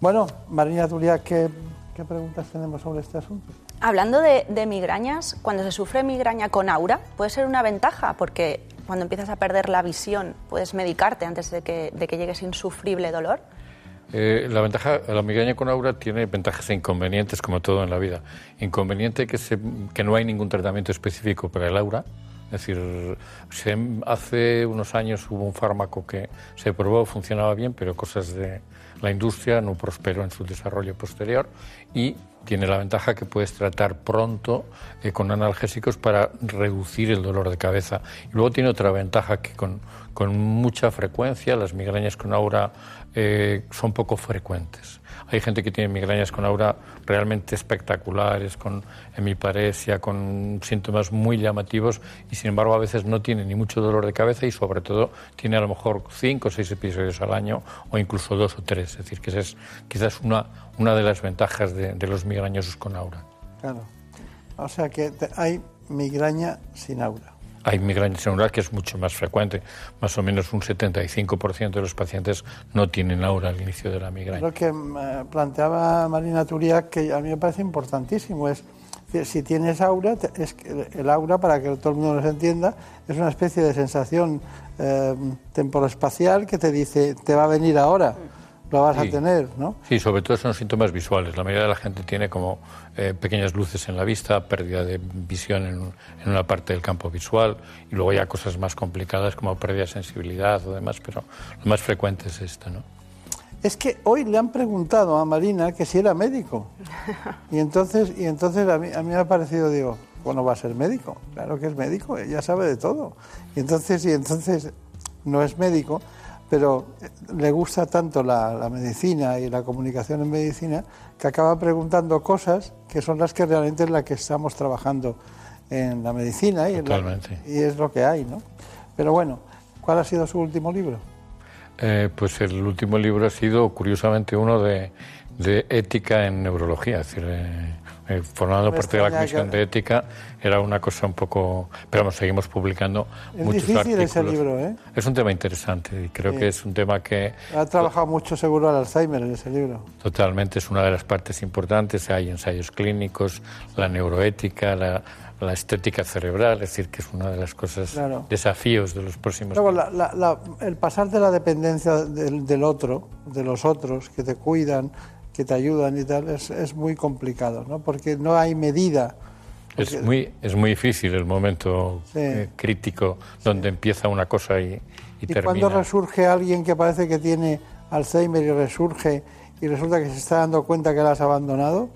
Bueno, Marina Tulia, ¿qué, qué preguntas tenemos sobre este asunto? Hablando de, de migrañas, cuando se sufre migraña con aura, puede ser una ventaja porque cuando empiezas a perder la visión puedes medicarte antes de que, de que llegue ese insufrible dolor. Eh, la ventaja, la migraña con aura tiene ventajas e inconvenientes como todo en la vida. Inconveniente que, se- que no hay ningún tratamiento específico para el aura. Es decir, se- hace unos años hubo un fármaco que se probó, funcionaba bien, pero cosas de la industria no prosperó en su desarrollo posterior y tiene la ventaja que puedes tratar pronto eh, con analgésicos para reducir el dolor de cabeza. Y luego tiene otra ventaja que con, con mucha frecuencia las migrañas con aura eh, son poco frecuentes. Hay gente que tiene migrañas con aura realmente espectaculares, con hemiparesia, con síntomas muy llamativos y sin embargo a veces no tiene ni mucho dolor de cabeza y sobre todo tiene a lo mejor cinco o seis episodios al año o incluso dos o tres. Es decir, que esa es quizás una, una de las ventajas de, los migrañosos con aura. Claro. O sea que hay migraña sin aura. Hay migraña aura que es mucho más frecuente. Más o menos un 75% de los pacientes no tienen aura al inicio de la migraña. Lo que eh, planteaba Marina Turia, que a mí me parece importantísimo, es si tienes aura, es el aura, para que todo el mundo nos entienda, es una especie de sensación eh, temporoespacial que te dice, te va a venir ahora, lo vas Sí. a tener, ¿no? Sí, sobre todo son síntomas visuales. La mayoría de la gente tiene como eh, pequeñas luces en la vista, pérdida de visión en, en una parte del campo visual y luego ya cosas más complicadas como pérdida de sensibilidad o demás, pero lo más frecuente es esto, ¿no? Es que hoy le han preguntado a Marina que si era médico. Y entonces, y entonces a, mí, a mí me ha parecido, digo, bueno, va a ser médico. Claro que es médico, ella sabe de todo. Y entonces, y entonces no es médico, pero eh, le gusta tanto la, la medicina y la comunicación en medicina que acaba preguntando cosas que son las que realmente es la que estamos trabajando en la medicina y, la- y es lo que hay, ¿no? Pero bueno, ¿cuál ha sido su último libro? Eh, pues el último libro ha sido, curiosamente, uno de, de ética en neurología, es decir, eh, eh, formando Me parte de la Comisión que- de Ética, era una cosa un poco... Pero vamos, seguimos publicando Es muchos difícil ese artículos. libro, ¿eh? Es un tema interesante y creo Sí. que es un tema que Ha trabajado mucho seguro al Alzheimer en ese libro. Totalmente, es una de las partes importantes. Hay ensayos clínicos, la neuroética, la, la estética cerebral, es decir, que es una de las cosas, Claro. desafíos de los próximos Luego, la- la- la- el pasar de la dependencia del, del otro, de los otros, que te cuidan, que te ayudan y tal, es, es muy complicado, ¿no? Porque no hay medida. Es muy, es muy difícil el momento Sí. eh, crítico donde empieza una cosa y, y Y termina. cuando resurge alguien que parece que tiene Alzheimer y resurge y resulta que se está dando cuenta que la has abandonado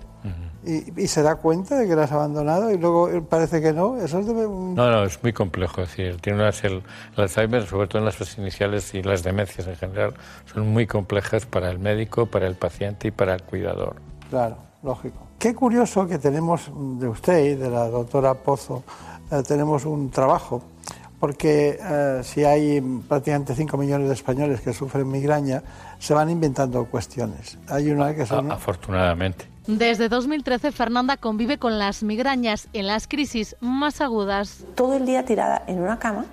y, y se da cuenta de que la has abandonado y luego eh, parece que no, eso es de un- No, no, es muy complejo. Es decir, tiene unas, el, el Alzheimer, sobre todo en las fases iniciales y las demencias en general, son muy complejas para el médico, para el paciente y para el cuidador. Claro, lógico. Qué curioso que tenemos de usted y de la doctora Pozo, eh, tenemos un trabajo, porque eh, si hay prácticamente 5 millones de españoles que sufren migraña, se van inventando cuestiones. Hay una que son... Afortunadamente. Desde 2013, Fernanda convive con las migrañas en las crisis más agudas. todo el día tirada en una cama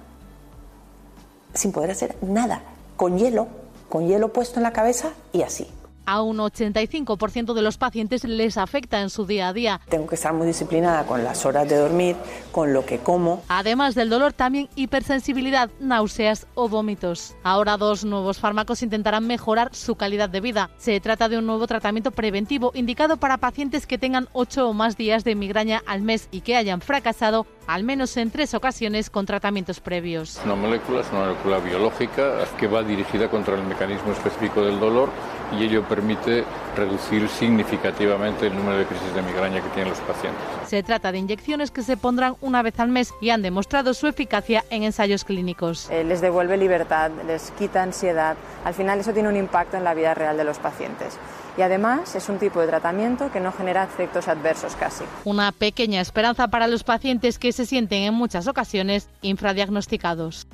sin poder hacer nada, con hielo, con hielo puesto en la cabeza y así. A un 85% de los pacientes les afecta en su día a día. Tengo que estar muy disciplinada con las horas de dormir, con lo que como. Además del dolor, también hipersensibilidad, náuseas o vómitos. Ahora dos nuevos fármacos intentarán mejorar su calidad de vida. Se trata de un nuevo tratamiento preventivo indicado para pacientes que tengan 8 o más días de migraña al mes y que hayan fracasado al menos en tres ocasiones con tratamientos previos. Es una molécula, es una molécula biológica que va dirigida contra el mecanismo específico del dolor y ello permite reducir significativamente el número de crisis de migraña que tienen los pacientes. Se trata de inyecciones que se pondrán una vez al mes y han demostrado su eficacia en ensayos clínicos. Eh, les devuelve libertad, les quita ansiedad. Al final eso tiene un impacto en la vida real de los pacientes. Y además es un tipo de tratamiento que no genera efectos adversos casi. Una pequeña esperanza para los pacientes que se sienten en muchas ocasiones infradiagnosticados.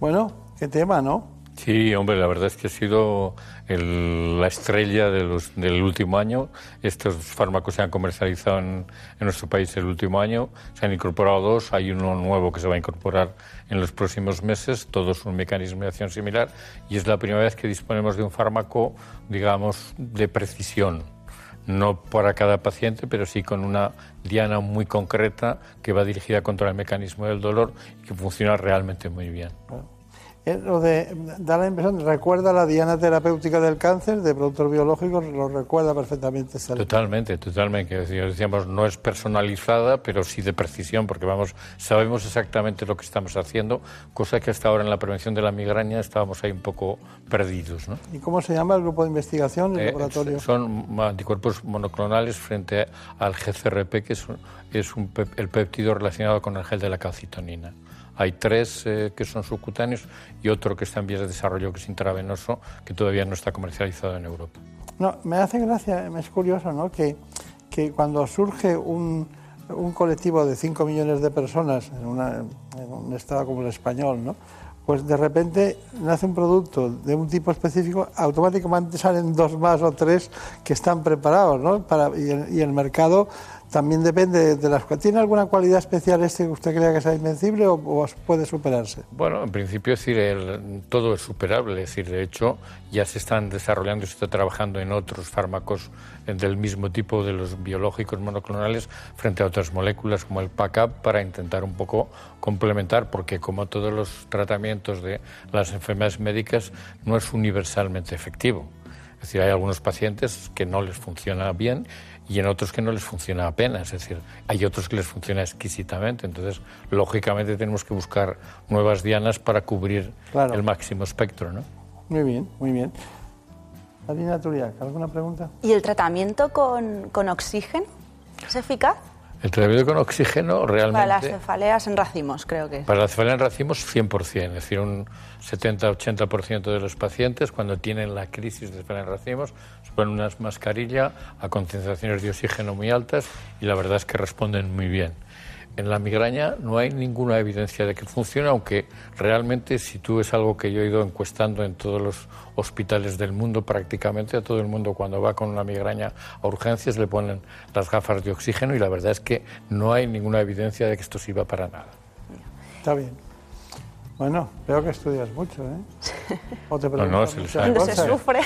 Bueno, qué tema, ¿no? Sí, hombre, la verdad es que ha sido el- la estrella de los- del último año. Estos fármacos se han comercializado en, nuestro país el último año. Se han incorporado dos. Hay uno nuevo que se va a incorporar en los próximos meses. Todos un mecanismo de acción similar. Y es la primera vez que disponemos de un fármaco, digamos, de precisión. No para cada paciente, pero sí con una diana muy concreta que va dirigida contra el mecanismo del dolor y que funciona realmente muy bien. Lo de, da la impresión, recuerda la diana terapéutica del cáncer de productos biológicos, lo recuerda perfectamente. Totalmente, totalmente. Decíamos, no es personalizada, pero sí de precisión, porque vamos, sabemos exactamente lo que estamos haciendo, cosa que hasta ahora en la prevención de la migraña estábamos ahí un poco perdidos. ¿no? ¿Y cómo se llama el grupo de investigación, el Eh, laboratorio? son anticuerpos monoclonales frente al GCRP, que es, un- es un el péptido relacionado con el gel de la calcitonina. Hay tres eh, que son subcutáneos y otro que está en vías de desarrollo, que es intravenoso, que todavía no está comercializado en Europa. No, me hace gracia, es curioso, ¿no? Que, que cuando surge un, un colectivo de 5 millones de personas en, una- un estado como el español, ¿no? Pues de repente nace un producto de un tipo específico, automáticamente salen dos más o tres que están preparados, ¿no? Para, y el mercado también depende de las... ¿Tiene alguna cualidad especial este que usted crea que sea invencible o, puede superarse? Bueno, en principio es decir, el- todo es superable. Es decir, de hecho, ya se están desarrollando y se está trabajando en otros fármacos del mismo tipo de los biológicos monoclonales frente a otras moléculas como el PACAP para intentar un poco complementar, porque como todos los tratamientos de las enfermedades médicas, no es universalmente efectivo. Es decir, hay algunos pacientes que no les funciona bien y en otros que no les funciona apenas. Es decir, hay otros que les funciona exquisitamente. Entonces, lógicamente tenemos que buscar nuevas dianas para cubrir Claro. el máximo espectro, ¿no? Muy bien, muy bien. Alina Turiac, ¿alguna pregunta? ¿Y el tratamiento con, con oxígeno es eficaz? El tratamiento con oxígeno realmente... Para las cefaleas en racimos, creo que. Para la cefalea en racimos, 100%, es decir, un 70-80% de los pacientes cuando tienen la crisis de cefalea en racimos se ponen una mascarilla a concentraciones de oxígeno muy altas y la verdad es que responden muy bien. En la migraña no hay ninguna evidencia de que funcione, aunque realmente si tú es algo que yo he ido encuestando en todos los hospitales del mundo, prácticamente a todo el mundo cuando va con una migraña a urgencias le ponen las gafas de oxígeno y la verdad es que no hay ninguna evidencia de que esto sirva para nada. Está bien. Bueno, veo que estudias mucho, ¿eh? O te No, preguntan no, se les muchas ha- Cuando se sufre.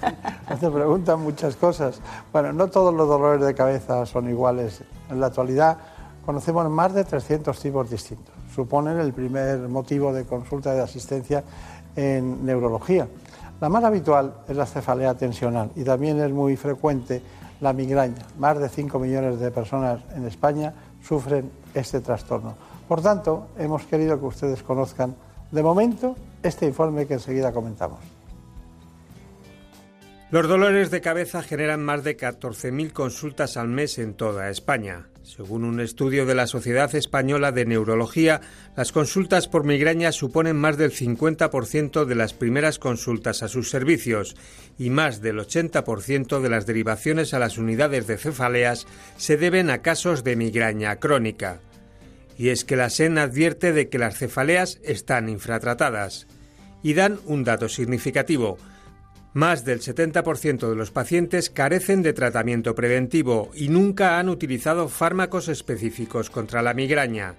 O te preguntan muchas cosas. Bueno, no todos los dolores de cabeza son iguales. En la actualidad conocemos más de 300 tipos distintos. Suponen el primer motivo de consulta de asistencia en neurología. La más habitual es la cefalea tensional y también es muy frecuente la migraña. Más de 5 millones de personas en España sufren este trastorno. Por tanto, hemos querido que ustedes conozcan de momento este informe que enseguida comentamos. Los dolores de cabeza generan más de 14.000 consultas al mes en toda España. Según un estudio de la Sociedad Española de Neurología, las consultas por migraña suponen más del 50% de las primeras consultas a sus servicios y más del 80% de las derivaciones a las unidades de cefaleas se deben a casos de migraña crónica. Y es que la SEN advierte de que las cefaleas están infratratadas. Y dan un dato significativo. Más del 70% de los pacientes carecen de tratamiento preventivo y nunca han utilizado fármacos específicos contra la migraña.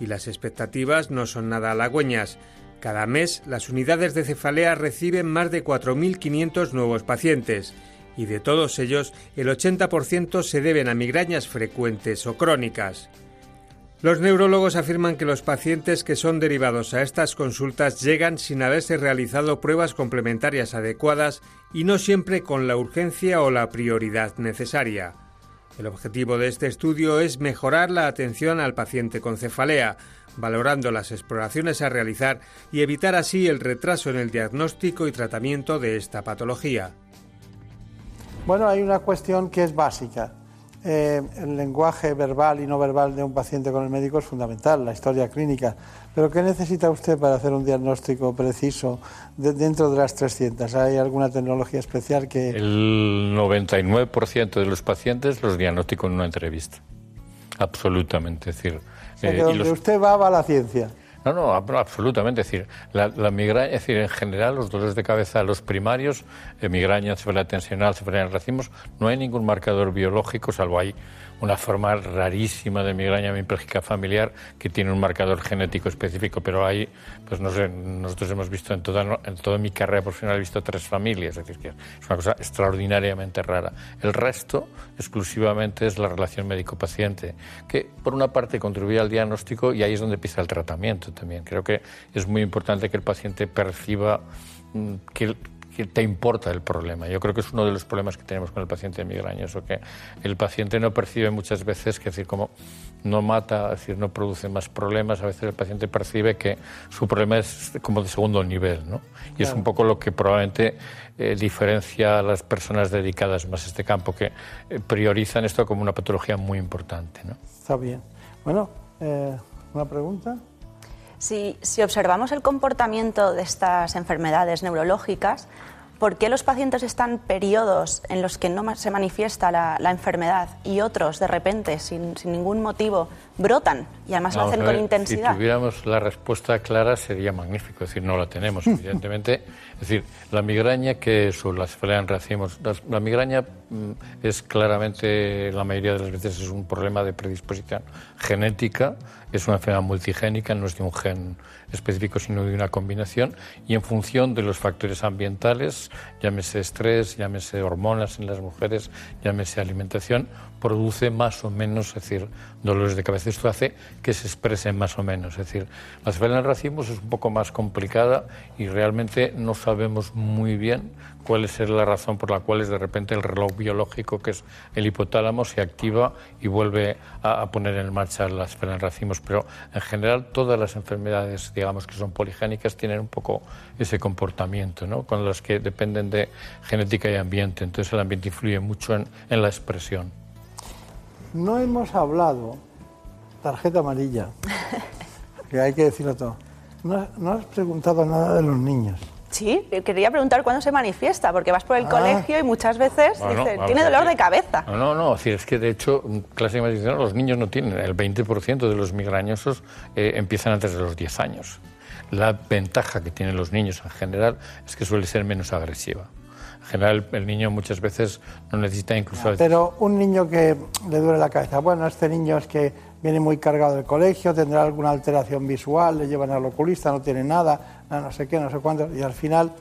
Y las expectativas no son nada halagüeñas. Cada mes las unidades de cefalea reciben más de 4.500 nuevos pacientes y de todos ellos el 80% se deben a migrañas frecuentes o crónicas. Los neurólogos afirman que los pacientes que son derivados a estas consultas llegan sin haberse realizado pruebas complementarias adecuadas y no siempre con la urgencia o la prioridad necesaria. El objetivo de este estudio es mejorar la atención al paciente con cefalea, valorando las exploraciones a realizar y evitar así el retraso en el diagnóstico y tratamiento de esta patología. Bueno, hay una cuestión que es básica. Eh, el lenguaje verbal y no verbal de un paciente con el médico es fundamental, la historia clínica. Pero ¿qué necesita usted para hacer un diagnóstico preciso de- dentro de las 300? ¿Hay alguna tecnología especial que... El 99% de los pacientes los diagnostico en una entrevista. Absolutamente. Es decir, o sea, que eh, y donde los- usted va, va la ciencia? No, no, ab- absolutamente. Es decir, la, la migraña, es decir, en general, los dolores de cabeza, los primarios, eh, migraña, cefalea tensional, cefalea en racimos, no hay ningún marcador biológico, salvo hay una forma rarísima de migraña hemipléjica familiar que tiene un marcador genético específico, pero hay, pues no sé, nosotros hemos visto en toda, en toda mi carrera profesional, he visto tres familias, es decir, que es una cosa extraordinariamente rara. El resto, exclusivamente, es la relación médico-paciente, que por una parte contribuye al diagnóstico y ahí es donde empieza el tratamiento también. Creo que es muy importante que el paciente perciba mm, que, que te importa el problema. Yo creo que es uno de los problemas que tenemos con el paciente de migraña, eso que el paciente no percibe muchas veces que es decir, como no mata, es decir, no produce más problemas, a veces el paciente percibe que su problema es como de segundo nivel, ¿no? Y es Claro. un poco lo que probablemente eh, diferencia a las personas dedicadas más a este campo, que eh, priorizan esto como una patología muy importante, ¿no? Está bien. Bueno, eh, ¿una pregunta? Si, si observamos el comportamiento de estas enfermedades neurológicas, ¿por qué los pacientes están periodos en los que no se manifiesta la, la enfermedad y otros, de repente, sin, sin ningún motivo, brotan y además lo hacen con intensidad? Si tuviéramos la respuesta clara sería magnífico, es decir, no la tenemos, evidentemente. Es decir, la migraña que es o la cefalea en racimos, las- la, migraña mm, es claramente, la mayoría de las veces es un problema de predisposición genética, es una enfermedad multigénica, no es de un gen específico, sino de una combinación, y en función de los factores ambientales, llámese estrés, llámese hormonas en las mujeres, llámese alimentación, produce más o menos, es decir, dolores de cabeza. Esto hace que se expresen más o menos. Es decir, la cefalea en racimos es un poco más complicada y realmente no sabemos muy bien cuál es la razón por la cual es de repente el reloj biológico, que es el hipotálamo, se activa y vuelve a, a poner en marcha la cefalea en racimos. Pero en general todas las enfermedades, digamos que son poligénicas, tienen un poco ese comportamiento, ¿no? con las que dependen de genética y ambiente. Entonces el ambiente influye mucho en, en la expresión. No hemos hablado, tarjeta amarilla, que hay que decirlo todo. No, no has preguntado nada de los niños. Sí, quería preguntar cuándo se manifiesta, porque vas por el Ah. colegio y muchas veces Bueno, dicen, tiene dolor de cabeza. No, no, no. Es que de hecho, en clase de medicina los niños no tienen. El 20% de los migrañosos eh, empiezan antes de los 10 años. La ventaja que tienen los niños en general es que suele ser menos agresiva. En general, el niño muchas veces no necesita incluso... Pero un niño que le duele la cabeza, bueno, este niño es que viene muy cargado del colegio, tendrá alguna alteración visual, le llevan al oculista, no tiene nada, no sé qué, no sé cuánto, y al final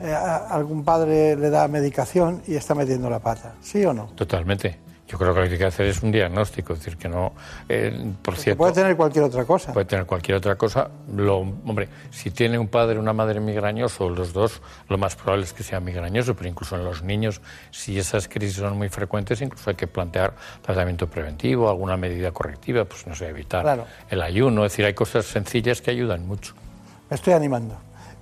eh, algún padre le da medicación y está metiendo la pata, ¿sí o no? Totalmente. Yo creo que lo que hay que hacer es un diagnóstico, es decir, que no... eh, por cierto, puede tener cualquier otra cosa. Puede tener cualquier otra cosa. Lo, hombre, si tiene un padre o una madre migrañoso, los dos, lo más probable es que sea migrañoso, pero incluso en los niños, si esas crisis son muy frecuentes, incluso hay que plantear tratamiento preventivo, alguna medida correctiva, pues no sé, evitar Claro. el ayuno. Es decir, hay cosas sencillas que ayudan mucho. Me estoy animando.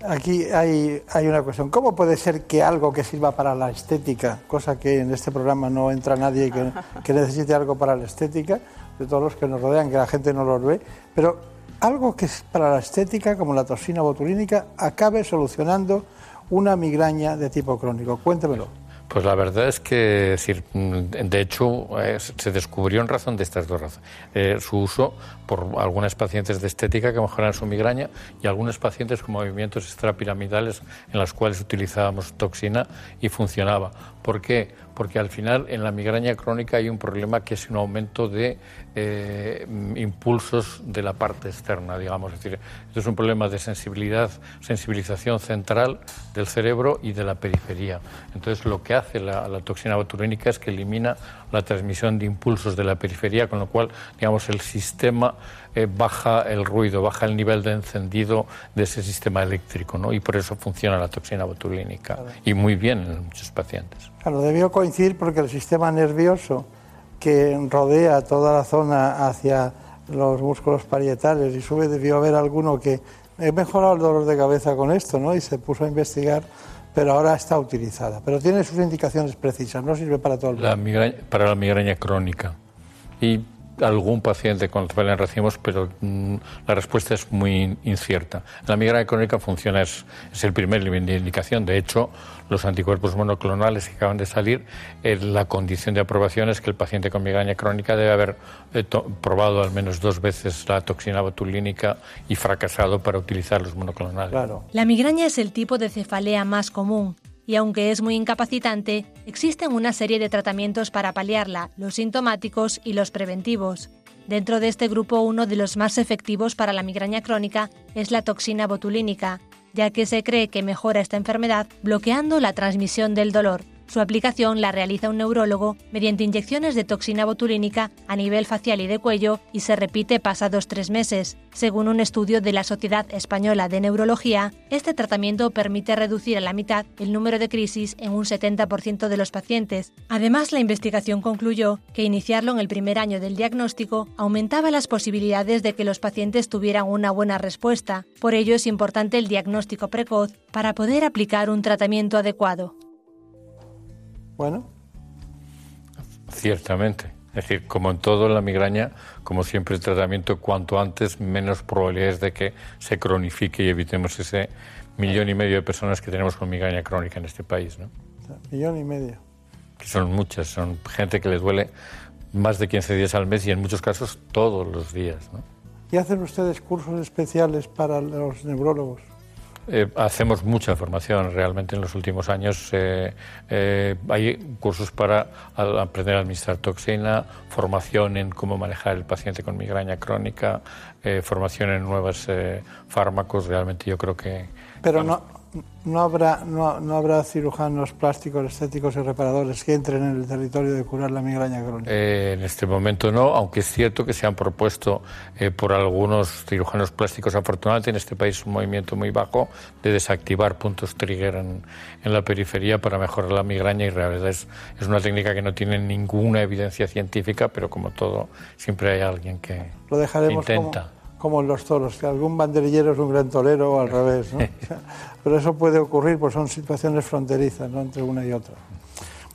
Aquí hay, hay una cuestión. ¿Cómo puede ser que algo que sirva para la estética, cosa que en este programa no entra nadie que, que necesite algo para la estética, de todos los que nos rodean, que la gente no los ve, pero algo que es para la estética, como la toxina botulínica, acabe solucionando una migraña de tipo crónico? Cuéntemelo. Pues la verdad es que, es decir, de hecho, eh, se descubrió en razón de estas dos razones. Eh, su uso por algunas pacientes de estética que mejoran su migraña y algunos pacientes con movimientos extrapiramidales en los cuales utilizábamos toxina y funcionaba. ¿Por qué? Porque al final en la migraña crónica hay un problema que es un aumento de eh, impulsos de la parte externa, digamos. Es decir, esto es un problema de sensibilidad, sensibilización central del cerebro y de la periferia. Entonces, lo que hace la, la toxina botulínica es que elimina la transmisión de impulsos de la periferia, con lo cual, digamos, el sistema eh, baja el ruido, baja el nivel de encendido de ese sistema eléctrico, ¿no? Y por eso funciona la toxina botulínica. Y muy bien en muchos pacientes. Claro, debió coincidir porque el sistema nervioso que rodea toda la zona hacia los músculos parietales y sube, debió haber alguno que he mejorado el dolor de cabeza con esto, ¿no? Y se puso a investigar, pero ahora está utilizada. Pero tiene sus indicaciones precisas, no sirve para todo el mundo. La migraña- para la migraña crónica. Y algún paciente con el que le recibimos, pero mm, la respuesta es muy incierta. La migraña crónica funciona, es, es el primer nivel de indicación. De hecho, los anticuerpos monoclonales que acaban de salir, eh, la condición de aprobación es que el paciente con migraña crónica debe haber eh, probado al menos dos veces la toxina botulínica y fracasado para utilizar los monoclonales. La migraña es el tipo de cefalea más común y aunque es muy incapacitante, existen una serie de tratamientos para paliarla, los sintomáticos y los preventivos. Dentro de este grupo, uno de los más efectivos para la migraña crónica es la toxina botulínica, ya que se cree que mejora esta enfermedad bloqueando la transmisión del dolor. Su aplicación la realiza un neurólogo mediante inyecciones de toxina botulínica a nivel facial y de cuello y se repite pasados tres meses. Según un estudio de la Sociedad Española de Neurología, este tratamiento permite reducir a la mitad el número de crisis en un 70% de los pacientes. Además, la investigación concluyó que iniciarlo en el primer año del diagnóstico aumentaba las posibilidades de que los pacientes tuvieran una buena respuesta. Por ello es importante el diagnóstico precoz para poder aplicar un tratamiento adecuado. Bueno, Ciertamente. Es decir, como en todo en la migraña, como siempre el tratamiento, cuanto antes, menos probabilidades de que se cronifique y evitemos ese millón y medio de personas que tenemos con migraña crónica en este país, ¿no? millón y medio. Que son muchas, son gente que les duele más de 15 días al mes y en muchos casos todos los días, ¿no? ¿Y hacen ustedes cursos especiales para los neurólogos? Eh, hacemos mucha formación realmente en los últimos años. eh, eh, hay cursos para aprender a administrar toxina, formación en cómo manejar el paciente con migraña crónica, eh, formación en nuevos eh, fármacos. Realmente yo creo que Pero no, no, habrá, no, no habrá cirujanos plásticos, estéticos y reparadores que entren en el territorio de curar la migraña crónica. Eh, en este momento no, aunque es cierto que se han propuesto eh, por algunos cirujanos plásticos, afortunadamente en este país un movimiento muy bajo de desactivar puntos trigger en, en la periferia para mejorar la migraña y realidad es, es una técnica que no tiene ninguna evidencia científica, pero como todo, siempre hay alguien que Lo dejaremos intenta. como en los toros, que algún banderillero es un gran torero o al revés. ¿no? Pero eso puede ocurrir, pues son situaciones fronterizas ¿no? entre una y otra.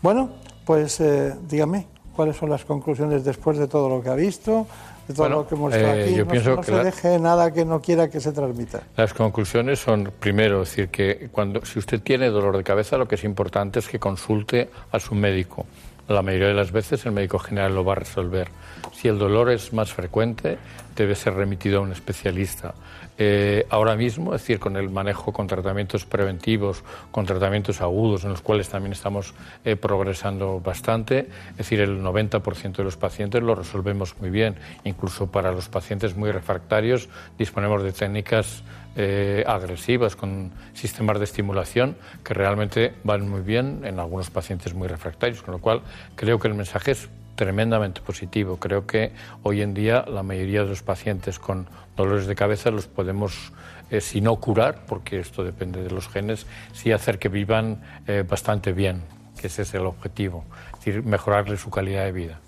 Bueno, pues eh, dígame, ¿cuáles son las conclusiones después de todo lo que ha visto, de todo Bueno, lo que hemos hecho eh, aquí. yo no, pienso no que se la- deje nada que no quiera que se transmita. Las conclusiones son, primero, decir que cuando, si usted tiene dolor de cabeza, lo que es importante es que consulte a su médico. La mayoría de las veces el médico general lo va a resolver. Si el dolor es más frecuente, debe ser remitido a un especialista. Eh, ahora mismo, es decir, con el manejo con tratamientos preventivos, con tratamientos agudos, en los cuales también estamos eh, progresando bastante, es decir, el 90% de los pacientes lo resolvemos muy bien. Incluso para los pacientes muy refractarios disponemos de técnicas eh, agresivas con sistemas de estimulación que realmente van muy bien en algunos pacientes muy refractarios, con lo cual creo que el mensaje es tremendamente positivo. Creo que hoy en día la mayoría de los pacientes con dolores de cabeza los podemos, eh, si no curar, porque esto depende de los genes, sí hacer que vivan eh, bastante bien, que ese es el objetivo, es decir, mejorarle su calidad de vida.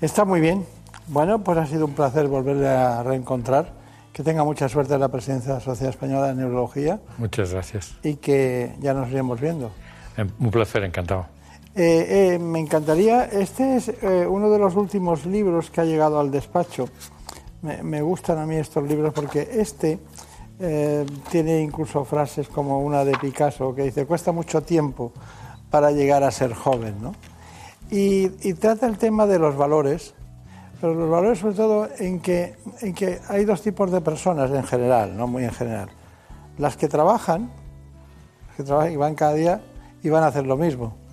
Está muy bien. Bueno, pues ha sido un placer volverle a reencontrar. Que tenga mucha suerte en la presidencia de la Sociedad Española de Neurología Muchas gracias. y que ya nos iremos viendo. Un placer, encantado. Eh, eh, me encantaría, este es eh, uno de los últimos libros que ha llegado al despacho. Me, gustan a mí estos libros porque este tiene incluso frases como una de Picasso que dice, cuesta mucho tiempo para llegar a ser joven, ¿no? Y, y trata el tema de los valores, pero los valores sobre todo en que, en que hay dos tipos de personas en general, no muy en general. Las que trabajan, las que trabajan y van cada día y van a hacer lo mismo.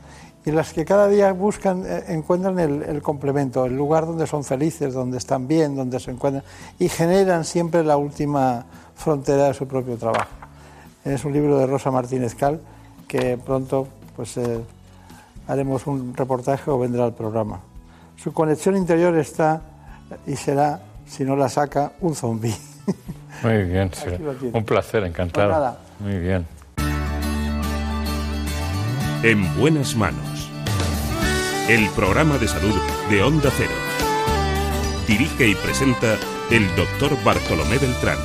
Y las que cada día buscan, eh, encuentran el, el complemento, el lugar donde son felices, donde están bien, donde se encuentran y generan siempre la última frontera de su propio trabajo. Es un libro de Rosa Martínez Cal que pronto pues eh, haremos un reportaje o vendrá al programa. Su conexión interior está y será, si no la saca, un zombi. Muy bien, un placer, encantado. Pues nada. Muy bien. En buenas manos. El programa de salud de Onda Cero. Dirige y presenta el doctor Bartolomé Beltrán.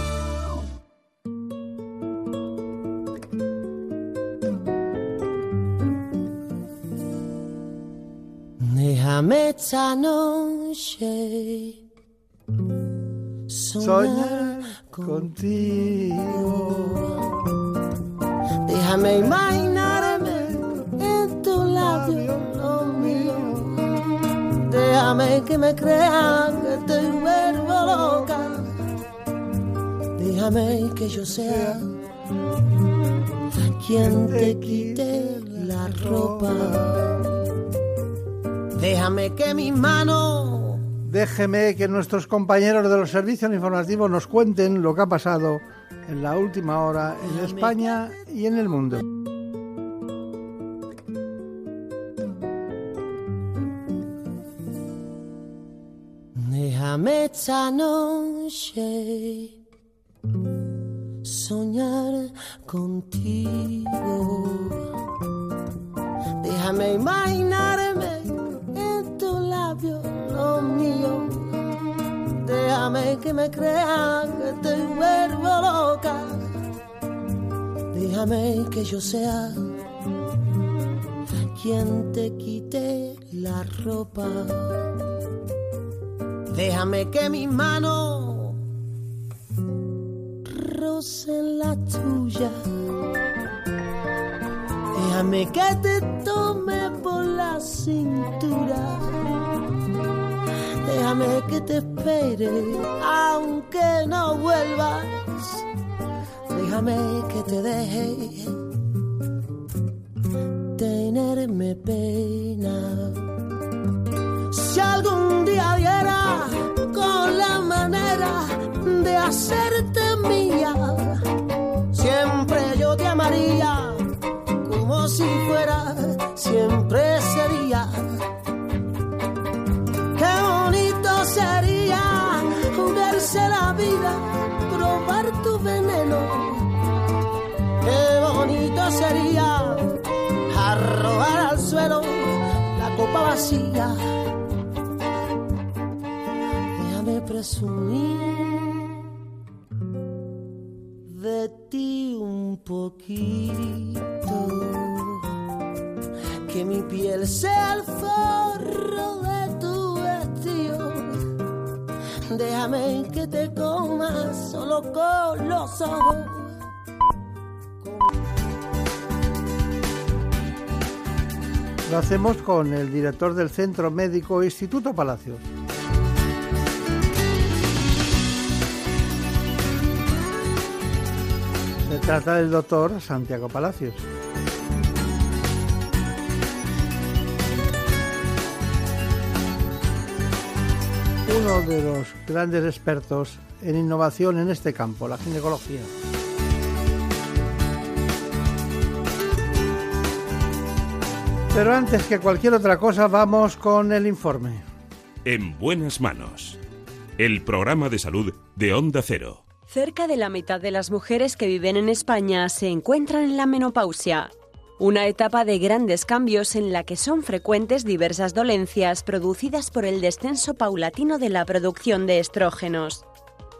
Déjame esta noche Soñar contigo. Déjame imaginarme en tu labio. Déjame que me crean que te vuelvo loca. Déjame que yo sea quien te quite la ropa. Déjame que mis manos Déjeme que nuestros compañeros de los servicios informativos nos cuenten lo que ha pasado en la última hora en España y en el mundo. Déjame esta noche soñar contigo. Déjame imaginarme en tu labio lo mío. Déjame que me crean que te vuelvo loca. Déjame que yo sea quien te quite la ropa. Déjame que mis manos rocen la tuya. Déjame que te tome por la cintura. Déjame que te espere aunque no vuelvas. Déjame que te deje tenerme pena. Algún día viera con la manera de hacerte mía, siempre yo te amaría como si fuera siempre sería. Qué bonito sería verse la vida, probar tu veneno. Qué bonito sería arrojar al suelo la copa vacía. Presumir de ti un poquito. Que mi piel sea el forro de tu vestido. Déjame que te coma solo con los ojos. Lo hacemos con el director del Centro Médico Instituto Palacios. Trata del doctor Santiago Palacios. Uno de los grandes expertos en innovación en este campo, la ginecología. Pero antes que cualquier otra cosa, vamos con el informe. En buenas manos. El programa de salud de Onda Cero. Cerca de la mitad de las mujeres que viven en España se encuentran en la menopausia, una etapa de grandes cambios en la que son frecuentes diversas dolencias producidas por el descenso paulatino de la producción de estrógenos.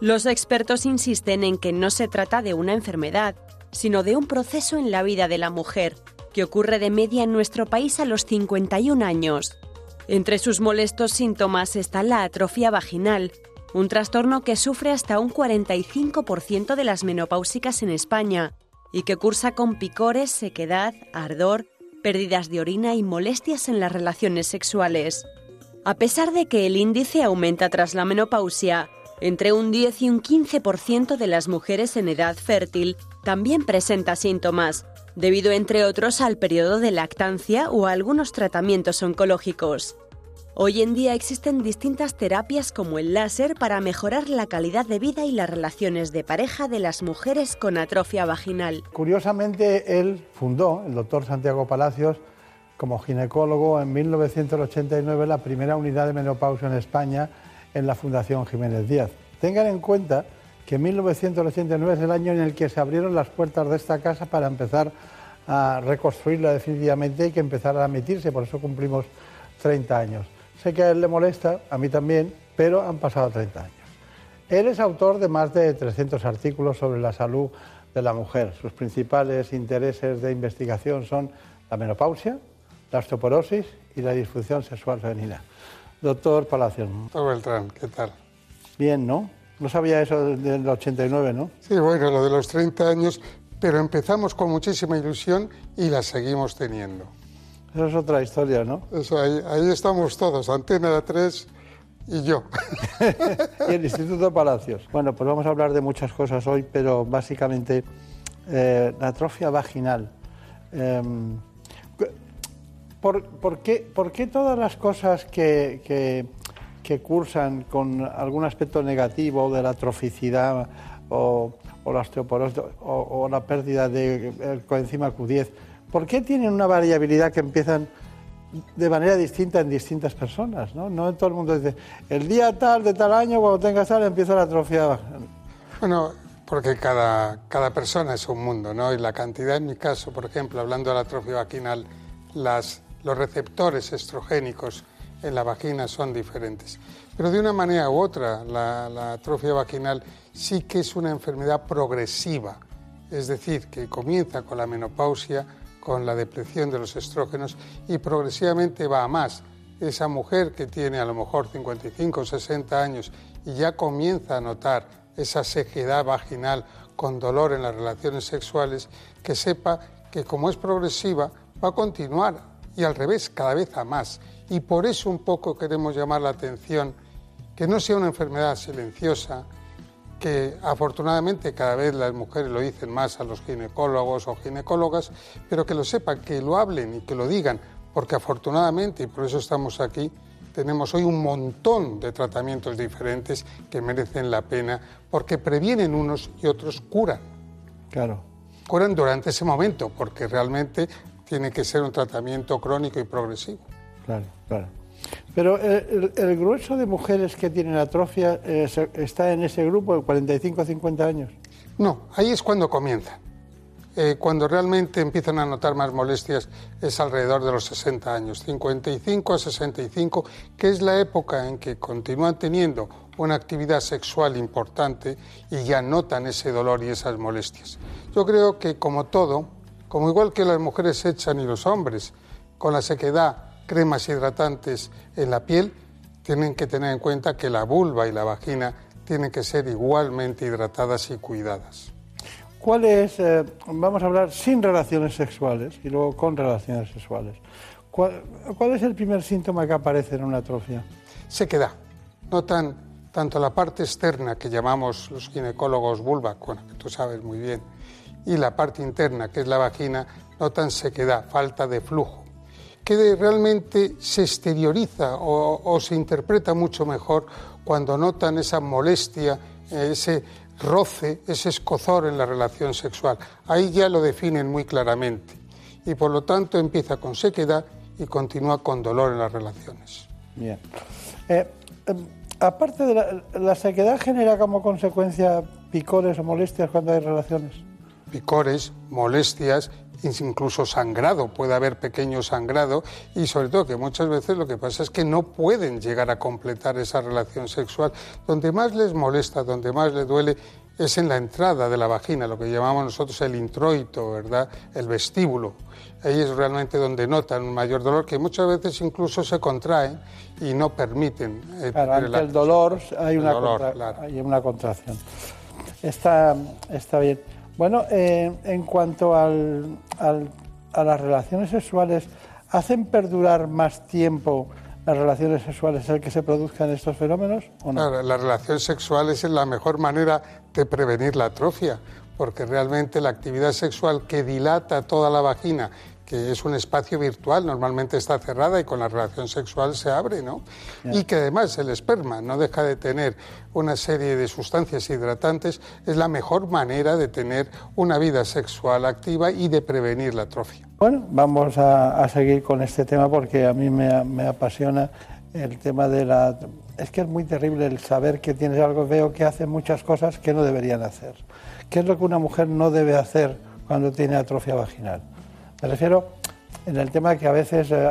Los expertos insisten en que no se trata de una enfermedad, sino de un proceso en la vida de la mujer, que ocurre de media en nuestro país a los 51 años. Entre sus molestos síntomas está la atrofia vaginal, un trastorno que sufre hasta un 45% de las menopáusicas en España y que cursa con picores, sequedad, ardor, pérdidas de orina y molestias en las relaciones sexuales. A pesar de que el índice aumenta tras la menopausia, entre un 10 y un 15% de las mujeres en edad fértil también presenta síntomas, debido entre otros al periodo de lactancia o a algunos tratamientos oncológicos. Hoy en día existen distintas terapias como el láser para mejorar la calidad de vida y las relaciones de pareja de las mujeres con atrofia vaginal. Curiosamente, él fundó, el doctor Santiago Palacios, como ginecólogo en 1989 la primera unidad de menopausia en España en la Fundación Jiménez Díaz. Tengan en cuenta que 1989 es el año en el que se abrieron las puertas de esta casa para empezar a reconstruirla definitivamente y que empezara a emitirse, por eso cumplimos 30 años. Sé que a él le molesta, a mí también, pero han pasado 30 años. Él es autor de más de 300 artículos sobre la salud de la mujer. Sus principales intereses de investigación son la menopausia, la osteoporosis y la disfunción sexual femenina. Doctor Palacios. Doctor Beltrán, ¿qué tal? Bien, ¿no? No sabía eso del 89, ¿no? Sí, bueno, lo de los 30 años, pero empezamos con muchísima ilusión y la seguimos teniendo. Eso es otra historia, ¿no? Eso, ahí, ahí estamos todos, Antena 3 y yo. y el Instituto Palacios. Bueno, pues vamos a hablar de muchas cosas hoy, pero básicamente eh, la atrofia vaginal. Eh, ¿por, por, qué, ¿por, qué, todas las cosas que, que, que, cursan con algún aspecto negativo de la atroficidad o, o la osteoporosis o, o, la pérdida del coenzima Q10, ¿por qué tienen una variabilidad que empiezan de manera distinta en distintas personas? No, no todo el mundo dice, el día tal de tal año, cuando tengas tal, empieza la atrofia. Bueno, porque cada, cada persona es un mundo, ¿no? Y la cantidad, en mi caso, por ejemplo, hablando de la atrofia vaginal, las, los receptores estrogénicos en la vagina son diferentes. Pero de una manera u otra, la, la atrofia vaginal sí que es una enfermedad progresiva, es decir, que comienza con la menopausia, con la depresión de los estrógenos y progresivamente va a más. Esa mujer que tiene a lo mejor 55 o 60 años y ya comienza a notar esa sequedad vaginal con dolor en las relaciones sexuales, que sepa que como es progresiva va a continuar y al revés, cada vez a más. Y por eso un poco queremos llamar la atención que no sea una enfermedad silenciosa, que afortunadamente cada vez las mujeres lo dicen más a los ginecólogos o ginecólogas, pero que lo sepan, que lo hablen y que lo digan, porque afortunadamente, y por eso estamos aquí, tenemos hoy un montón de tratamientos diferentes que merecen la pena, porque previenen unos y otros curan. Claro. Curan durante ese momento, porque realmente tiene que ser un tratamiento crónico y progresivo. Claro, claro. Pero el, el, el, grueso de mujeres que tienen atrofia eh, está en ese grupo de 45 a 50 años. No, ahí es cuando comienza. Eh, cuando realmente empiezan a notar más molestias es alrededor de los 60 años, 55 a 65, que es la época en que continúan teniendo una actividad sexual importante y ya notan ese dolor y esas molestias. Yo creo que como todo, como igual que las mujeres echan y los hombres, con la sequedad cremas hidratantes en la piel, tienen que tener en cuenta que la vulva y la vagina tienen que ser igualmente hidratadas y cuidadas. ¿Cuál es, eh, vamos a hablar sin relaciones sexuales y luego con relaciones sexuales? ¿Cuál, cuál es el primer síntoma que aparece en una atrofia? Sequedad. Notan tanto la parte externa que llamamos los ginecólogos vulva, bueno, que tú sabes muy bien, y la parte interna, que es la vagina, notan sequedad, falta de flujo, que realmente se exterioriza o, o se interpreta mucho mejor cuando notan esa molestia, eh, ese roce, ese escozor en la relación sexual. Ahí ya lo definen muy claramente y por lo tanto empieza con sequedad y continúa con dolor en las relaciones. Bien. Eh, em, aparte de la, la sequedad genera como consecuencia picores o molestias cuando hay relaciones. Picores, molestias, incluso sangrado, puede haber pequeño sangrado y sobre todo que muchas veces lo que pasa es que no pueden llegar a completar esa relación sexual. Donde más les molesta, donde más les duele es en la entrada de la vagina, lo que llamamos nosotros el introito, ¿verdad? El vestíbulo. Ahí es realmente donde notan un mayor dolor que muchas veces incluso se contraen y no permiten. eh, Claro, ante el dolor hay una, dolor, contra- claro. hay una contracción. Está, está bien. Bueno, eh, en cuanto al- a las relaciones sexuales, ¿hacen perdurar más tiempo las relaciones sexuales el que se produzcan estos fenómenos o no? Claro, la relación sexual es la mejor manera de prevenir la atrofia, porque realmente la actividad sexual que dilata toda la vagina, que es un espacio virtual, normalmente está cerrada y con la relación sexual se abre, ¿no? Y que además el esperma no deja de tener una serie de sustancias hidratantes, es la mejor manera de tener una vida sexual activa y de prevenir la atrofia. Bueno, vamos a, a seguir con este tema porque a mí me, me apasiona el tema de la... Es que es muy terrible el saber que tienes algo. Veo que hacen muchas cosas que no deberían hacer. ¿Qué es lo que una mujer no debe hacer cuando tiene atrofia vaginal? Me refiero en el tema que a veces eh,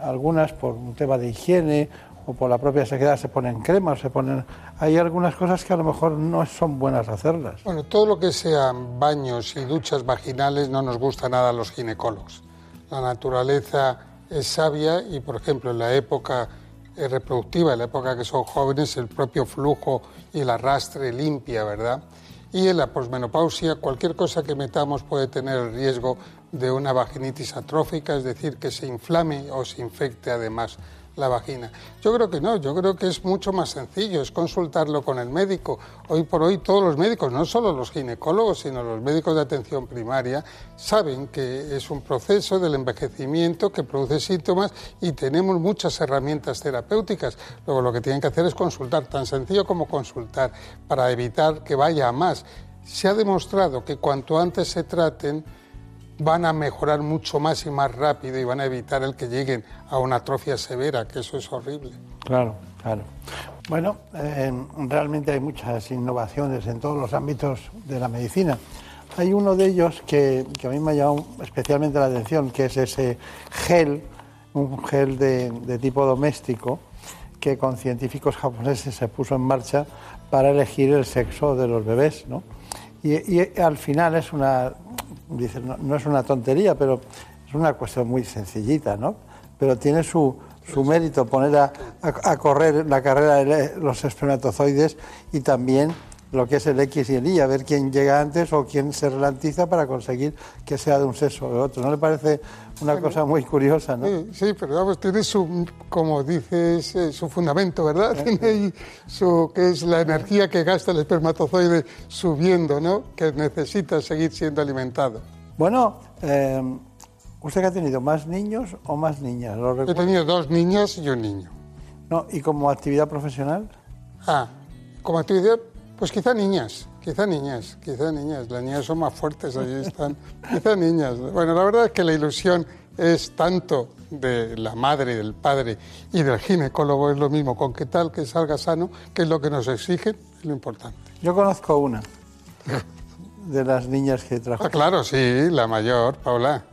algunas por un tema de higiene o por la propia sequedad se ponen cremas, se ponen... Hay algunas cosas que a lo mejor no son buenas hacerlas. Bueno, todo lo que sean baños y duchas vaginales no nos gusta nada a los ginecólogos. La naturaleza es sabia y, por ejemplo, en la época eh, reproductiva, en la época que son jóvenes, el propio flujo y el arrastre limpia, ¿verdad? Y en la posmenopausia, cualquier cosa que metamos puede tener el riesgo de una vaginitis atrófica, es decir, que se inflame o se infecte además la vagina. Yo creo que no, yo creo que es mucho más sencillo, es consultarlo con el médico. Hoy por hoy todos los médicos, no solo los ginecólogos, sino los médicos de atención primaria, saben que es un proceso del envejecimiento que produce síntomas y tenemos muchas herramientas terapéuticas. Luego lo que tienen que hacer es consultar, tan sencillo como consultar, para evitar que vaya a más. Se ha demostrado que cuanto antes se traten, van a mejorar mucho más y más rápido y van a evitar el que lleguen a una atrofia severa, que eso es horrible. Claro, claro. Bueno, eh, realmente hay muchas innovaciones en todos los ámbitos de la medicina. Hay uno de ellos que, que a mí me ha llamado especialmente la atención, que es ese gel, un gel de, tipo doméstico, que con científicos japoneses se puso en marcha para elegir el sexo de los bebés. ¿no? Y al final es una, dice, no, es una tontería, pero es una cuestión muy sencillita, ¿no? Pero tiene su, su mérito poner a, a- correr la carrera de los espermatozoides y también lo que es el X y el Y, a ver quién llega antes o quién se ralentiza para conseguir que sea de un sexo o de otro. ¿No le parece una cosa muy curiosa, no? Sí, sí, pero vamos, tiene su, como dices, eh, su fundamento, ¿verdad? Tiene su, que es la energía que gasta el espermatozoide subiendo, ¿no? Que necesita seguir siendo alimentado. Bueno, eh, ¿usted que ha tenido más niños o más niñas? ¿Lo He tenido dos niñas y un niño. No, ¿Y como actividad profesional? Ah, como actividad, pues quizá niñas, quizá niñas, quizá niñas. Las niñas son más fuertes, allí están. quizá niñas. Bueno, la verdad es que la ilusión es tanto de la madre, del padre y del ginecólogo, es lo mismo, con qué tal que salga sano, que es lo que nos exigen, es lo importante. Yo conozco una de las niñas que trajo. Ah, claro, sí, la mayor, Paula.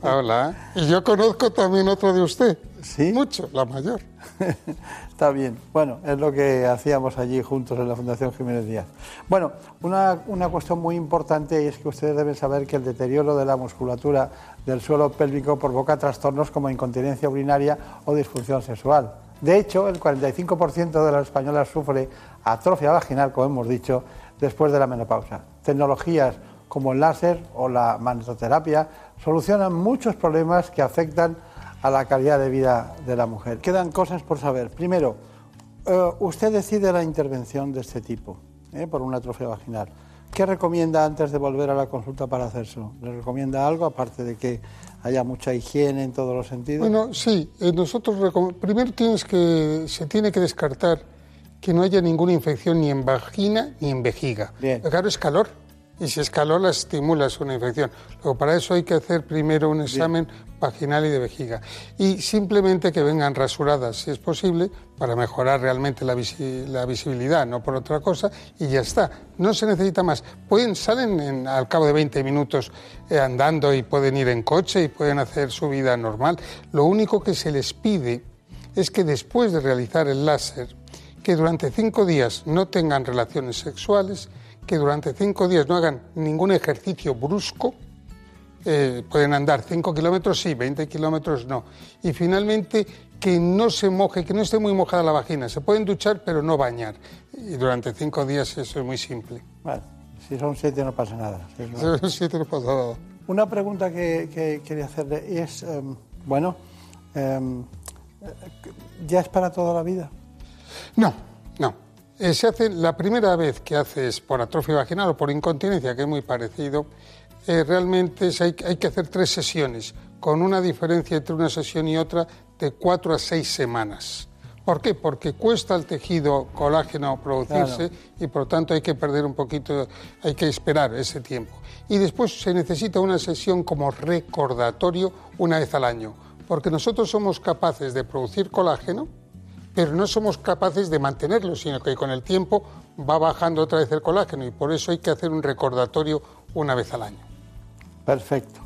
Paula. Y yo conozco también otro de usted. ¿Sí? Mucho, la mayor. Está bien. Bueno, es lo que hacíamos allí juntos en la Fundación Jiménez Díaz. Bueno, una, una cuestión muy importante es que ustedes deben saber que el deterioro de la musculatura del suelo pélvico provoca trastornos como incontinencia urinaria o disfunción sexual. De hecho, el 45% de las españolas sufre atrofia vaginal, como hemos dicho, después de la menopausia. Tecnologías como el láser o la magnetoterapia solucionan muchos problemas que afectan a la calidad de vida de la mujer. Quedan cosas por saber. Primero, eh, usted decide la intervención de este tipo, eh, por una atrofia vaginal. ¿Qué recomienda antes de volver a la consulta para hacerlo? ¿Le recomienda algo, aparte de que haya mucha higiene en todos los sentidos? Bueno, sí. Eh, nosotros primero tienes que, se tiene que descartar que no haya ninguna infección ni en vagina ni en vejiga. Bien. Claro, es calor. Y si es calor, la estimulas una infección. Luego, para eso hay que hacer primero un examen vaginal y de vejiga. Y simplemente que vengan rasuradas, si es posible, para mejorar realmente la, visibilidad, no por otra cosa, y ya está. No se necesita más. Pueden, salen al cabo de 20 minutos eh, andando y pueden ir en coche y pueden hacer su vida normal. Lo único que se les pide es que después de realizar el láser, que durante cinco días no tengan relaciones sexuales, que durante cinco días no hagan ningún ejercicio brusco, eh, pueden andar 5 kilómetros, sí, 20 kilómetros no. Y finalmente que no se moje, que no esté muy mojada la vagina. Se pueden duchar, pero no bañar. Y durante cinco días eso es muy simple. Vale, si son siete no pasa nada. Si son siete no pasa nada. Una pregunta que, quería hacerle es, em, bueno, em, ¿ya es para toda la vida? No, no. Eh, se hace la primera vez que haces por atrofia vaginal o por incontinencia, que es muy parecido, eh, realmente hay, hay, que hacer tres sesiones, con una diferencia entre una sesión y otra de cuatro a seis semanas. ¿Por qué? Porque cuesta al tejido colágeno producirse y por lo tanto hay que perder un poquito, hay que esperar ese tiempo. Y después se necesita una sesión como recordatorio una vez al año, porque nosotros somos capaces de producir colágeno, pero no somos capaces de mantenerlo, sino que con el tiempo va bajando otra vez el colágeno y por eso hay que hacer un recordatorio una vez al año. Perfecto.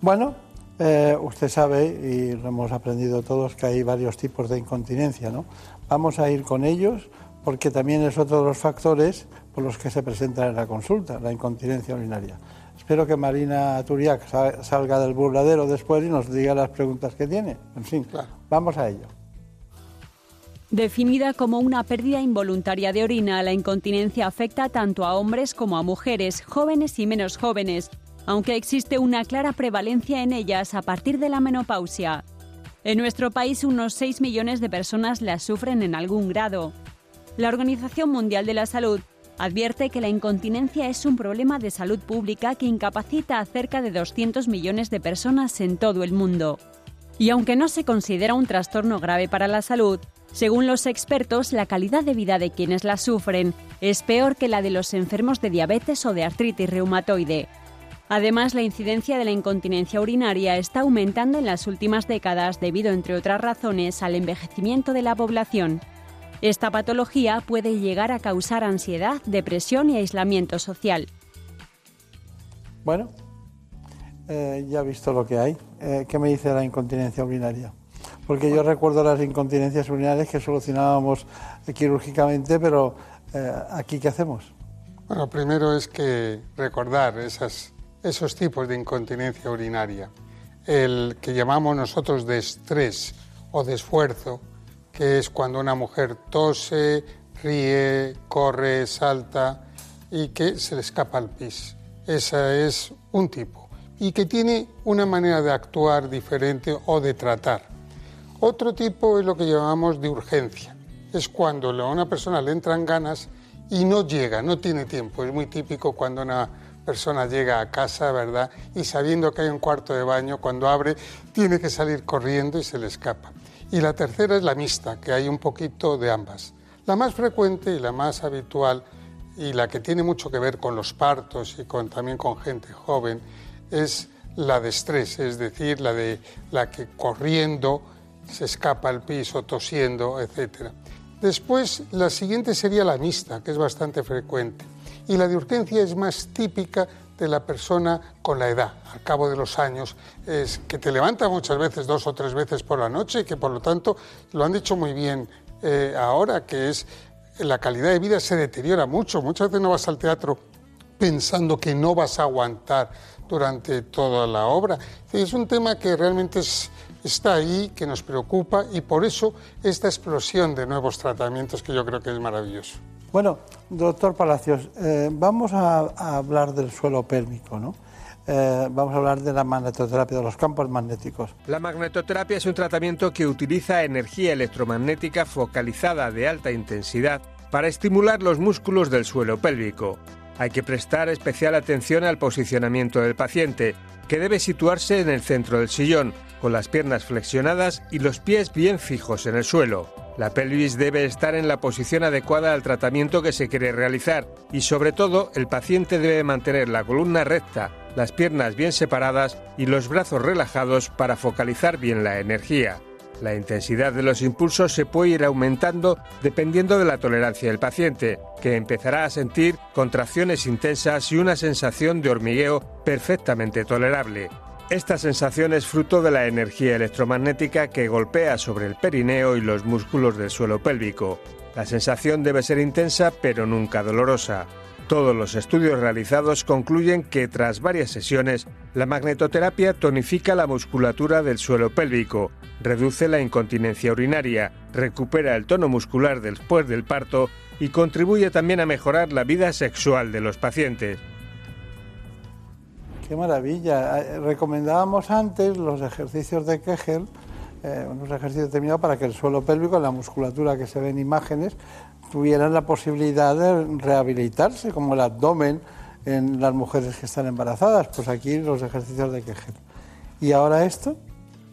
Bueno, eh, usted sabe, y lo hemos aprendido todos, que hay varios tipos de incontinencia, ¿no? Vamos a ir con ellos porque también es otro de los factores por los que se presentan en la consulta, la incontinencia urinaria. Espero que Marina Turiak salga del burladero después y nos diga las preguntas que tiene. En fin, vamos a ello. Definida como una pérdida involuntaria de orina, la incontinencia afecta tanto a hombres como a mujeres, jóvenes y menos jóvenes, aunque existe una clara prevalencia en ellas a partir de la menopausia. En nuestro país unos 6 millones de personas la sufren en algún grado. La Organización Mundial de la Salud advierte que la incontinencia es un problema de salud pública que incapacita a cerca de 200 millones de personas en todo el mundo. Y aunque no se considera un trastorno grave para la salud, según los expertos, la calidad de vida de quienes la sufren es peor que la de los enfermos de diabetes o de artritis reumatoide. Además, la incidencia de la incontinencia urinaria está aumentando en las últimas décadas debido, entre otras razones, al envejecimiento de la población. Esta patología puede llegar a causar ansiedad, depresión y aislamiento social. Bueno, eh, ya he visto lo que hay. Eh, ¿Qué me dice la incontinencia urinaria? Porque yo recuerdo las incontinencias urinarias que solucionábamos quirúrgicamente, pero eh, aquí ¿qué hacemos? Bueno, primero es que recordar esas, esos tipos de incontinencia urinaria. El que llamamos nosotros de estrés o de esfuerzo, que es cuando una mujer tose, ríe, corre, salta y que se le escapa el pis. Ese es un tipo. Y que tiene una manera de actuar diferente o de tratar. Otro tipo es lo que llamamos de urgencia. Es cuando a una persona le entran ganas y no llega, no tiene tiempo. Es muy típico cuando una persona llega a casa, ¿verdad? Y sabiendo que hay un cuarto de baño, cuando abre, tiene que salir corriendo y se le escapa. Y la tercera es la mixta, que hay un poquito de ambas. La más frecuente y la más habitual y la que tiene mucho que ver con los partos y con, también con gente joven es la de estrés, es decir, la de la que corriendo se escapa al piso tosiendo, etc. Después, la siguiente sería la mixta, que es bastante frecuente. Y la de urgencia es más típica de la persona con la edad, al cabo de los años, es que te levanta muchas veces, dos o tres veces por la noche, y que por lo tanto, lo han dicho muy bien eh, ahora, que es la calidad de vida se deteriora mucho. Muchas veces no vas al teatro pensando que no vas a aguantar durante toda la obra. Es un tema que realmente es está ahí, que nos preocupa y por eso esta explosión de nuevos tratamientos que yo creo que es maravilloso. Bueno, doctor Palacios, eh, vamos a, a, hablar del suelo pélvico, ¿no? Eh, vamos a hablar de la magnetoterapia, de los campos magnéticos. La magnetoterapia es un tratamiento que utiliza energía electromagnética focalizada de alta intensidad para estimular los músculos del suelo pélvico. Hay que prestar especial atención al posicionamiento del paciente, que debe situarse en el centro del sillón, con las piernas flexionadas y los pies bien fijos en el suelo. La pelvis debe estar en la posición adecuada al tratamiento que se quiere realizar y sobre todo el paciente debe mantener la columna recta, las piernas bien separadas y los brazos relajados para focalizar bien la energía. La intensidad de los impulsos se puede ir aumentando dependiendo de la tolerancia del paciente, que empezará a sentir contracciones intensas y una sensación de hormigueo perfectamente tolerable. Esta sensación es fruto de la energía electromagnética que golpea sobre el perineo y los músculos del suelo pélvico. La sensación debe ser intensa pero nunca dolorosa. Todos los estudios realizados concluyen que tras varias sesiones, la magnetoterapia tonifica la musculatura del suelo pélvico, reduce la incontinencia urinaria, recupera el tono muscular después del parto y contribuye también a mejorar la vida sexual de los pacientes. Qué maravilla. Eh, recomendábamos antes los ejercicios de Kegel, eh, unos ejercicios determinados para que el suelo pélvico, la musculatura que se ve en imágenes, tuvieran la posibilidad de rehabilitarse, como el abdomen en las mujeres que están embarazadas. Pues aquí los ejercicios de Kegel. ¿Y ahora esto?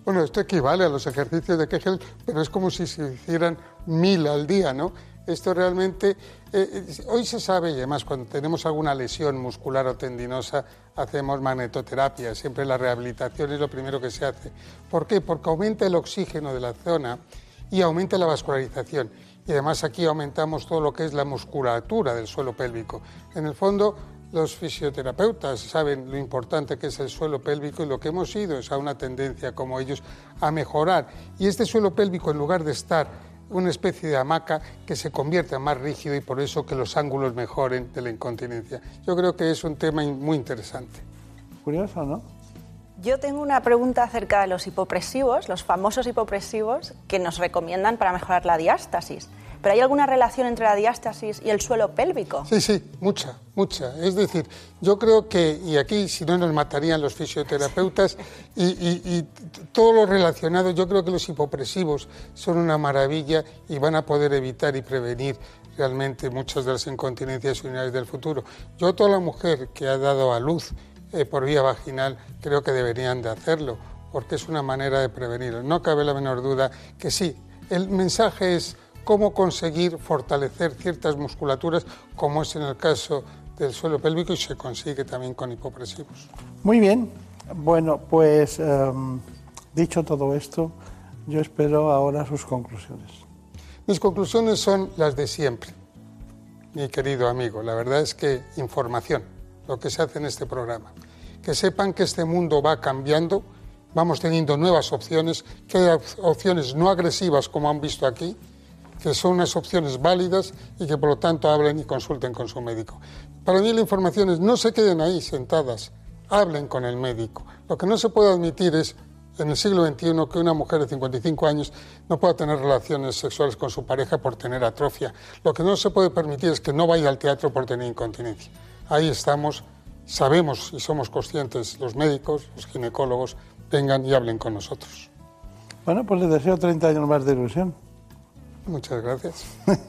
Bueno, esto equivale a los ejercicios de Kegel, pero es como si se hicieran mil al día, ¿no? Esto realmente, eh, hoy se sabe, y además cuando tenemos alguna lesión muscular o tendinosa, hacemos magnetoterapia, siempre la rehabilitación es lo primero que se hace. ¿Por qué? Porque aumenta el oxígeno de la zona y aumenta la vascularización. Y además aquí aumentamos todo lo que es la musculatura del suelo pélvico. En el fondo, los fisioterapeutas saben lo importante que es el suelo pélvico y lo que hemos ido es a una tendencia como ellos a mejorar. Y este suelo pélvico, en lugar de estar una especie de hamaca que se convierta más rígido y por eso que los ángulos mejoren de la incontinencia. Yo creo que es un tema muy interesante. Curioso, ¿no? Yo tengo una pregunta acerca de los hipopresivos, los famosos hipopresivos que nos recomiendan para mejorar la diástasis. ¿Pero hay alguna relación entre la diástasis y el suelo pélvico? Sí, sí, mucha, mucha. Es decir, yo creo que, y aquí si no nos matarían los fisioterapeutas, y, todo lo relacionado, yo creo que los hipopresivos son una maravilla y van a poder evitar y prevenir realmente muchas de las incontinencias urinarias del futuro. Yo, toda la mujer que ha dado a luz eh, por vía vaginal, creo que deberían de hacerlo, porque es una manera de prevenirlo. No cabe la menor duda que sí, el mensaje es cómo conseguir fortalecer ciertas musculaturas, como es en el caso del suelo pélvico y se consigue también con hipopresivos. Muy bien, bueno, pues em, dicho todo esto, yo espero ahora sus conclusiones. Mis conclusiones son las de siempre, mi querido amigo. La verdad es que información, lo que se hace en este programa. Que sepan que este mundo va cambiando, vamos teniendo nuevas opciones, que hay opciones no agresivas como han visto aquí, que son unas opciones válidas y que por lo tanto hablen y consulten con su médico. Para mí la información es no se queden ahí sentadas, hablen con el médico. Lo que no se puede admitir es en el siglo XXI que una mujer de 55 años no pueda tener relaciones sexuales con su pareja por tener atrofia. Lo que no se puede permitir es que no vaya al teatro por tener incontinencia. Ahí estamos, sabemos y somos conscientes los médicos, los ginecólogos, vengan y hablen con nosotros. Bueno, pues les deseo 30 años más de ilusión. Muchas gracias.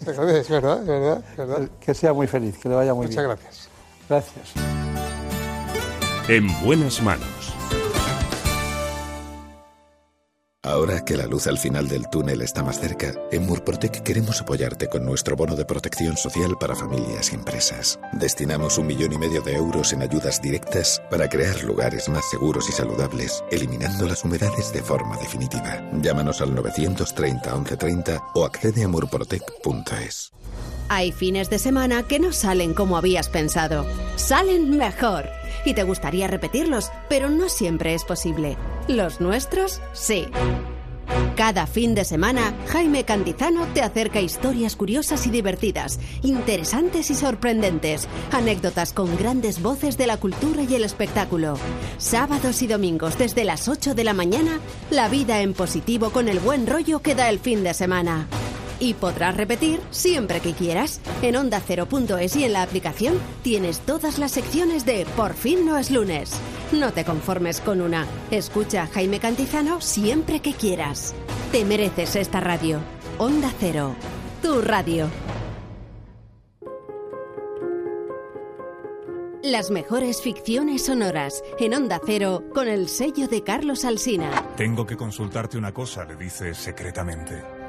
Es verdad, es verdad, verdad. Que sea muy feliz, que le vaya muy bien. Muchas gracias. Gracias. En buenas manos Ahora que la luz al final del túnel está más cerca, en Murprotec queremos apoyarte con nuestro bono de protección social para familias y empresas. Destinamos un millón y medio de euros en ayudas directas para crear lugares más seguros y saludables, eliminando las humedades de forma definitiva. Llámanos al 930 1130 o accede a murprotec.es. Hay fines de semana que no salen como habías pensado. Salen mejor. Y te gustaría repetirlos, pero no siempre es posible. Los nuestros, sí. Cada fin de semana, Jaime Cantizano te acerca historias curiosas y divertidas, interesantes y sorprendentes, anécdotas con grandes voces de la cultura y el espectáculo. Sábados y domingos desde las 8 de la mañana, la vida en positivo con el buen rollo que da el fin de semana. Y podrás repetir siempre que quieras. En onda0.es y en la aplicación tienes todas las secciones de Por fin no es lunes. No te conformes con una. Escucha a Jaime Cantizano siempre que quieras. Te mereces esta radio. Onda Cero. Tu radio. Las mejores ficciones sonoras en Onda Cero con el sello de Carlos Alsina. Tengo que consultarte una cosa, le dice secretamente.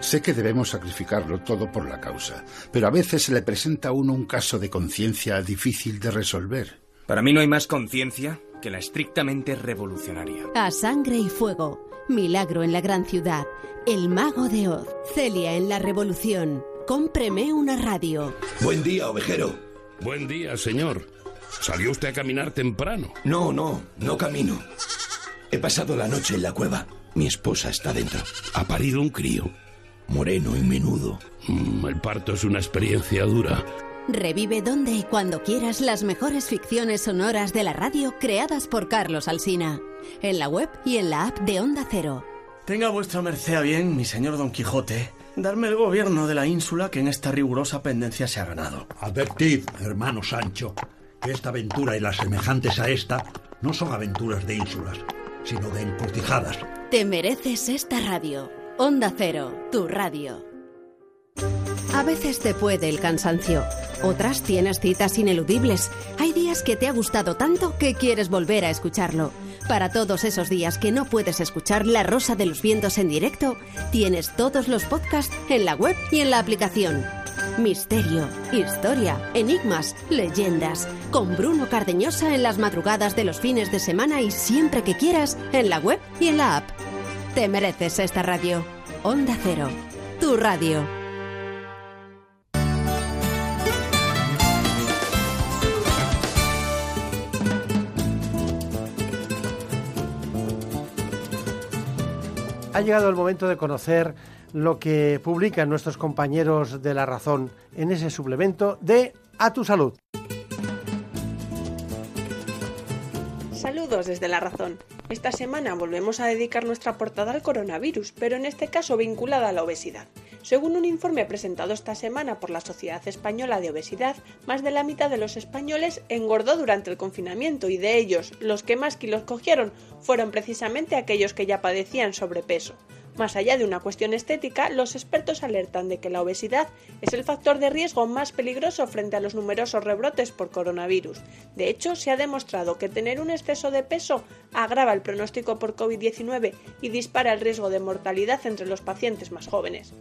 Sé que debemos sacrificarlo todo por la causa, pero a veces se le presenta a uno un caso de conciencia difícil de resolver. Para mí no hay más conciencia que la estrictamente revolucionaria. A sangre y fuego. Milagro en la gran ciudad. El mago de Oz. Celia en la revolución. Cómpreme una radio. Buen día, ovejero. Buen día, señor. ¿Salió usted a caminar temprano? No, no, no camino. He pasado la noche en la cueva. Mi esposa está dentro. Ha parido un crío. Moreno y menudo. Mm, el parto es una experiencia dura. Revive donde y cuando quieras las mejores ficciones sonoras de la radio creadas por Carlos Alsina. En la web y en la app de Onda Cero. Tenga vuestra merced a bien, mi señor Don Quijote, darme el gobierno de la ínsula que en esta rigurosa pendencia se ha ganado. Advertid, hermano Sancho, que esta aventura y las semejantes a esta no son aventuras de ínsulas, sino de encrucijadas. Te mereces esta radio. Onda Cero, tu radio. A veces te puede el cansancio, otras tienes citas ineludibles. Hay días que te ha gustado tanto que quieres volver a escucharlo. Para todos esos días que no puedes escuchar La Rosa de los Vientos en directo, tienes todos los podcasts en la web y en la aplicación. Misterio, historia, enigmas, leyendas. Con Bruno Cardeñosa en las madrugadas de los fines de semana y siempre que quieras en la web y en la app. Te mereces esta radio. Onda Cero, tu radio. Ha llegado el momento de conocer lo que publican nuestros compañeros de La Razón en ese suplemento de A tu Salud. Saludos desde La Razón. Esta semana volvemos a dedicar nuestra portada al coronavirus, pero en este caso vinculada a la obesidad. Según un informe presentado esta semana por la Sociedad Española de Obesidad, más de la mitad de los españoles engordó durante el confinamiento y de ellos los que más kilos cogieron fueron precisamente aquellos que ya padecían sobrepeso. Más allá de una cuestión estética, los expertos alertan de que la obesidad es el factor de riesgo más peligroso frente a los numerosos rebrotes por coronavirus. De hecho, se ha demostrado que tener un exceso de peso agrava el pronóstico por COVID-19 y dispara el riesgo de mortalidad entre los pacientes más jóvenes.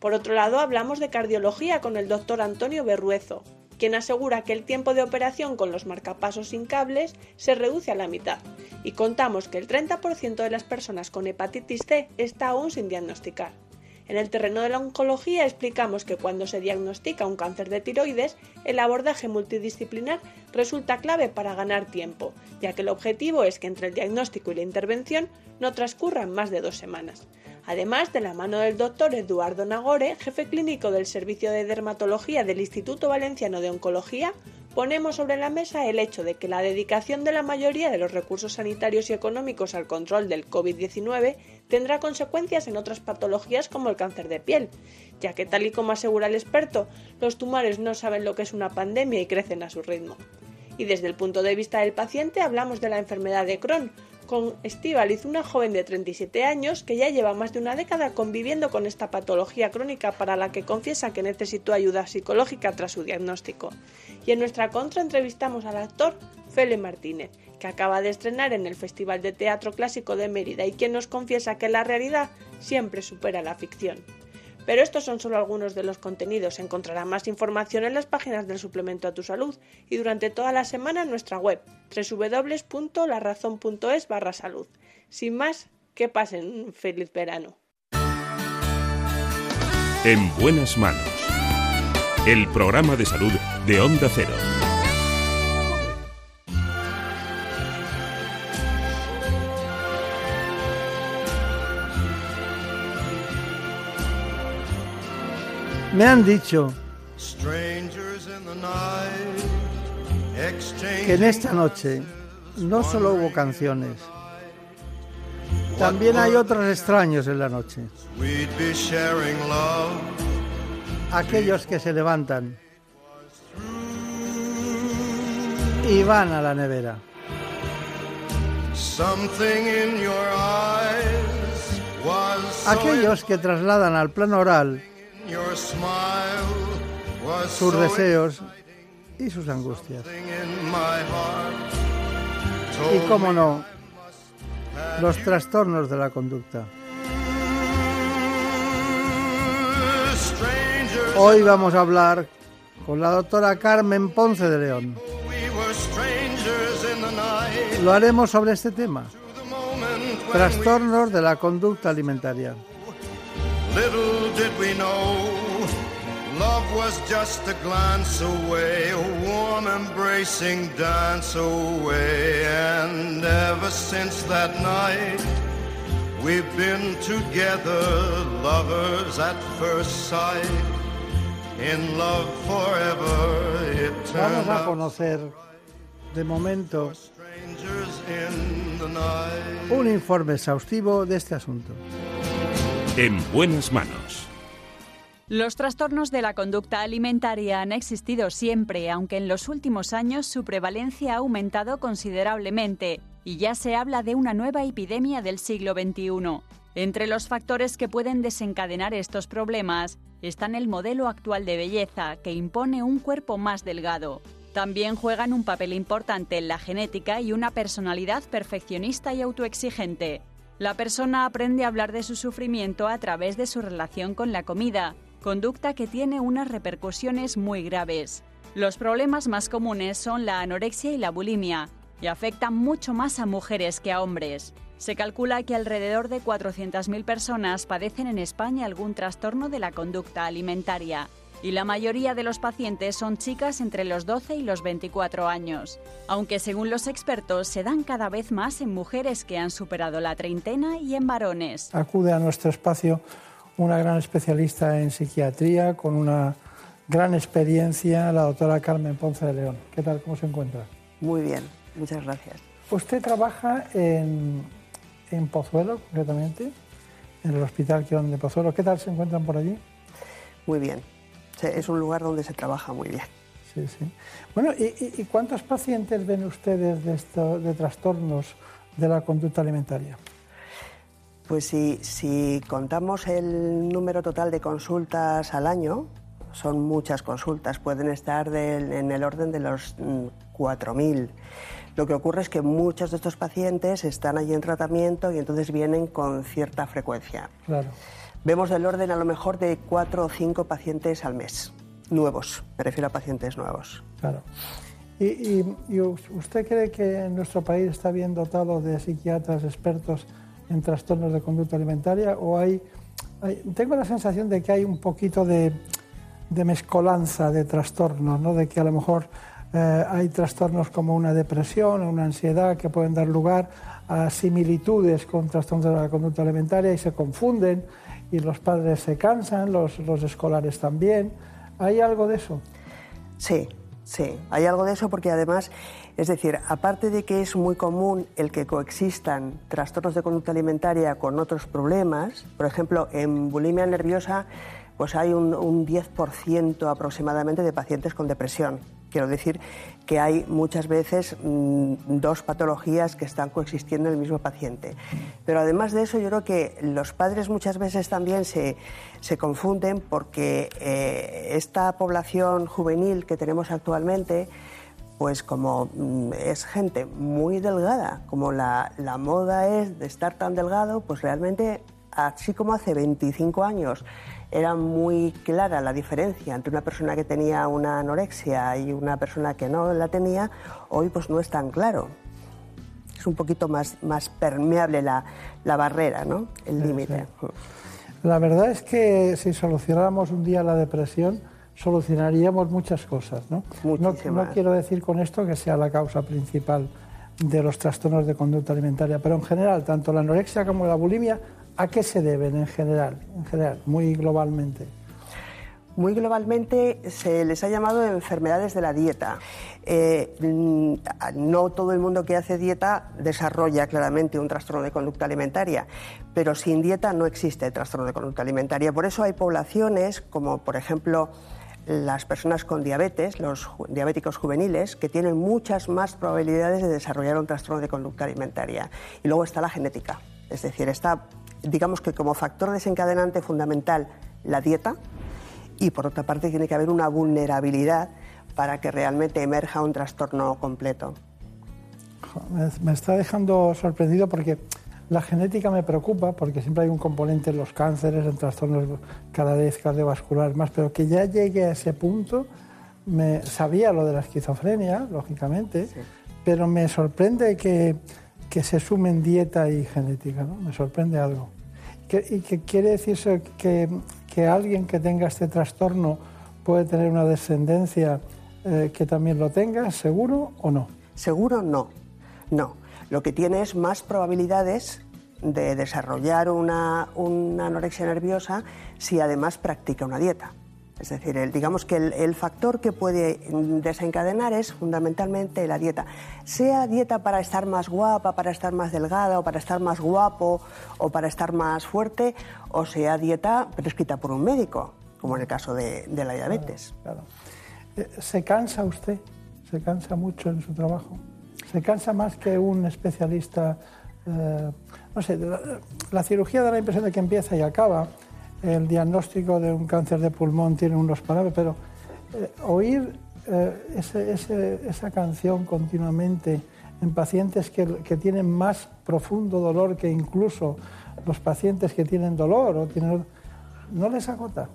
Por otro lado, hablamos de cardiología con el doctor Antonio Berruezo, quien asegura que el tiempo de operación con los marcapasos sin cables se reduce a la mitad. Y contamos que el 30% de las personas con hepatitis C está aún sin diagnosticar. En el terreno de la oncología explicamos que cuando se diagnostica un cáncer de tiroides, el abordaje multidisciplinar resulta clave para ganar tiempo, ya que el objetivo es que entre el diagnóstico y la intervención no transcurran más de dos semanas. Además, de la mano del doctor Eduardo Nagore, jefe clínico del Servicio de Dermatología del Instituto Valenciano de Oncología, ponemos sobre la mesa el hecho de que la dedicación de la mayoría de los recursos sanitarios y económicos al control del COVID-19 tendrá consecuencias en otras patologías como el cáncer de piel, ya que tal y como asegura el experto, los tumores no saben lo que es una pandemia y crecen a su ritmo. Y desde el punto de vista del paciente hablamos de la enfermedad de Crohn, con Estivaliz, una joven de 37 años que ya lleva más de una década conviviendo con esta patología crónica para la que confiesa que necesitó ayuda psicológica tras su diagnóstico. Y en nuestra contra entrevistamos al actor Fele Martínez, que acaba de estrenar en el Festival de Teatro Clásico de Mérida y quien nos confiesa que la realidad siempre supera la ficción. Pero estos son solo algunos de los contenidos. Encontrará más información en las páginas del suplemento a tu salud y durante toda la semana en nuestra web www.larazón.es barra salud. Sin más, que pasen un feliz verano. En buenas manos. El programa de salud de Onda Cero. Me han dicho que en esta noche no solo hubo canciones, también hay otros extraños en la noche. Aquellos que se levantan y van a la nevera. Aquellos que trasladan al plano oral sus deseos y sus angustias. Y cómo no, los trastornos de la conducta. Hoy vamos a hablar con la doctora Carmen Ponce de León. Lo haremos sobre este tema. Trastornos de la conducta alimentaria. Little did we know, love was just a glance away, a warm embracing dance away. And ever since that night, we've been together, lovers at first sight. In love forever, it Vamos a conocer de momento un informe exhaustivo de este asunto. En buenas manos. Los trastornos de la conducta alimentaria han existido siempre, aunque en los últimos años su prevalencia ha aumentado considerablemente y ya se habla de una nueva epidemia del siglo XXI. Entre los factores que pueden desencadenar estos problemas están el modelo actual de belleza, que impone un cuerpo más delgado. También juegan un papel importante en la genética y una personalidad perfeccionista y autoexigente. La persona aprende a hablar de su sufrimiento a través de su relación con la comida, conducta que tiene unas repercusiones muy graves. Los problemas más comunes son la anorexia y la bulimia, y afectan mucho más a mujeres que a hombres. Se calcula que alrededor de 400.000 personas padecen en España algún trastorno de la conducta alimentaria y la mayoría de los pacientes son chicas entre los 12 y los 24 años, aunque según los expertos se dan cada vez más en mujeres que han superado la treintena y en varones. Acude a nuestro espacio una gran especialista en psiquiatría con una gran experiencia, la doctora Carmen Ponce de León. ¿Qué tal? ¿Cómo se encuentra? Muy bien, muchas gracias. Usted trabaja en, en Pozuelo, concretamente, en el Hospital Quirón de Pozuelo. ¿Qué tal se encuentran por allí? Muy bien, es un lugar donde se trabaja muy bien. Sí, sí. Bueno, ¿y, cuántos pacientes ven ustedes de, esto, de trastornos de la conducta alimentaria? Pues si, si contamos el número total de consultas al año, son muchas consultas, pueden estar en el orden de los 4.000. Mm, Lo que ocurre es que muchos de estos pacientes están allí en tratamiento y entonces vienen con cierta frecuencia. Claro. Vemos el orden a lo mejor de cuatro o cinco pacientes al mes, nuevos, me refiero a pacientes nuevos. Claro. ¿Y, usted cree que nuestro país está bien dotado de psiquiatras expertos en trastornos de conducta alimentaria o hay, tengo la sensación de que hay un poquito de, mezcolanza de trastornos, ¿no? de que a lo mejor eh, hay trastornos como una depresión o una ansiedad que pueden dar lugar a similitudes con trastornos de la conducta alimentaria y se confunden y los padres se cansan, los, los escolares también. ¿Hay algo de eso? Sí, sí, hay algo de eso porque además, es decir, aparte de que es muy común el que coexistan trastornos de conducta alimentaria con otros problemas, por ejemplo, en bulimia nerviosa, pues hay un, un 10% aproximadamente de pacientes con depresión. Quiero decir que hay muchas veces mm, dos patologías que están coexistiendo en el mismo paciente. Pero además de eso, yo creo que los padres muchas veces también se, se confunden porque eh, esta población juvenil que tenemos actualmente, pues como mm, es gente muy delgada, como la, la moda es de estar tan delgado, pues realmente, así como hace 25 años, era muy clara la diferencia entre una persona que tenía una anorexia y una persona que no la tenía, hoy pues no es tan claro. Es un poquito más, más permeable la, la barrera, ¿no? el límite. La verdad es que si solucionáramos un día la depresión, solucionaríamos muchas cosas. ¿no? No, no quiero decir con esto que sea la causa principal de los trastornos de conducta alimentaria, pero en general, tanto la anorexia como la bulimia ¿A qué se deben en general, en general, muy globalmente? Muy globalmente se les ha llamado enfermedades de la dieta. Eh, mm, no todo el mundo que hace dieta desarrolla claramente un trastorno de conducta alimentaria, pero sin dieta no existe trastorno de conducta alimentaria. Por eso hay poblaciones como, por ejemplo, las personas con diabetes, los diabéticos juveniles, que tienen muchas más probabilidades de desarrollar un trastorno de conducta alimentaria. Y luego está la genética, es decir, está, digamos que como factor desencadenante fundamental la dieta, y por otra parte tiene que haber una vulnerabilidad para que realmente emerja un trastorno completo. Me está dejando sorprendido porque la genética me preocupa porque siempre hay un componente en los cánceres, en trastornos cada vez cardiovasculares más, pero que ya llegue a ese punto, me sabía lo de la esquizofrenia, lógicamente, pero me sorprende que, que, se sumen dieta y genética, ¿no? me sorprende algo. y que quiere decirse que, que alguien que tenga este trastorno puede tener una descendencia eh, que también lo tenga, seguro o no? Seguro no, no. Lo que tiene es más probabilidades de desarrollar una, anorexia nerviosa si además practica una dieta. Es decir, el, digamos que el, factor que puede desencadenar es fundamentalmente la dieta. Sea dieta para estar más guapa, para estar más delgada, o para estar más guapo, o para estar más fuerte, o sea dieta prescrita por un médico, como en el caso de, la diabetes. Eh, ¿Se cansa usted? ¿Se cansa mucho en su trabajo? ¿Se cansa más que un especialista? Eh, no sé, la, cirugía da la impresión de que empieza y acaba. El diagnóstico de un cáncer de pulmón tiene unos parámetros, pero eh, oír esa canción continuamente en pacientes que, tienen más profundo dolor que incluso los pacientes que tienen dolor o tienen, no les agota.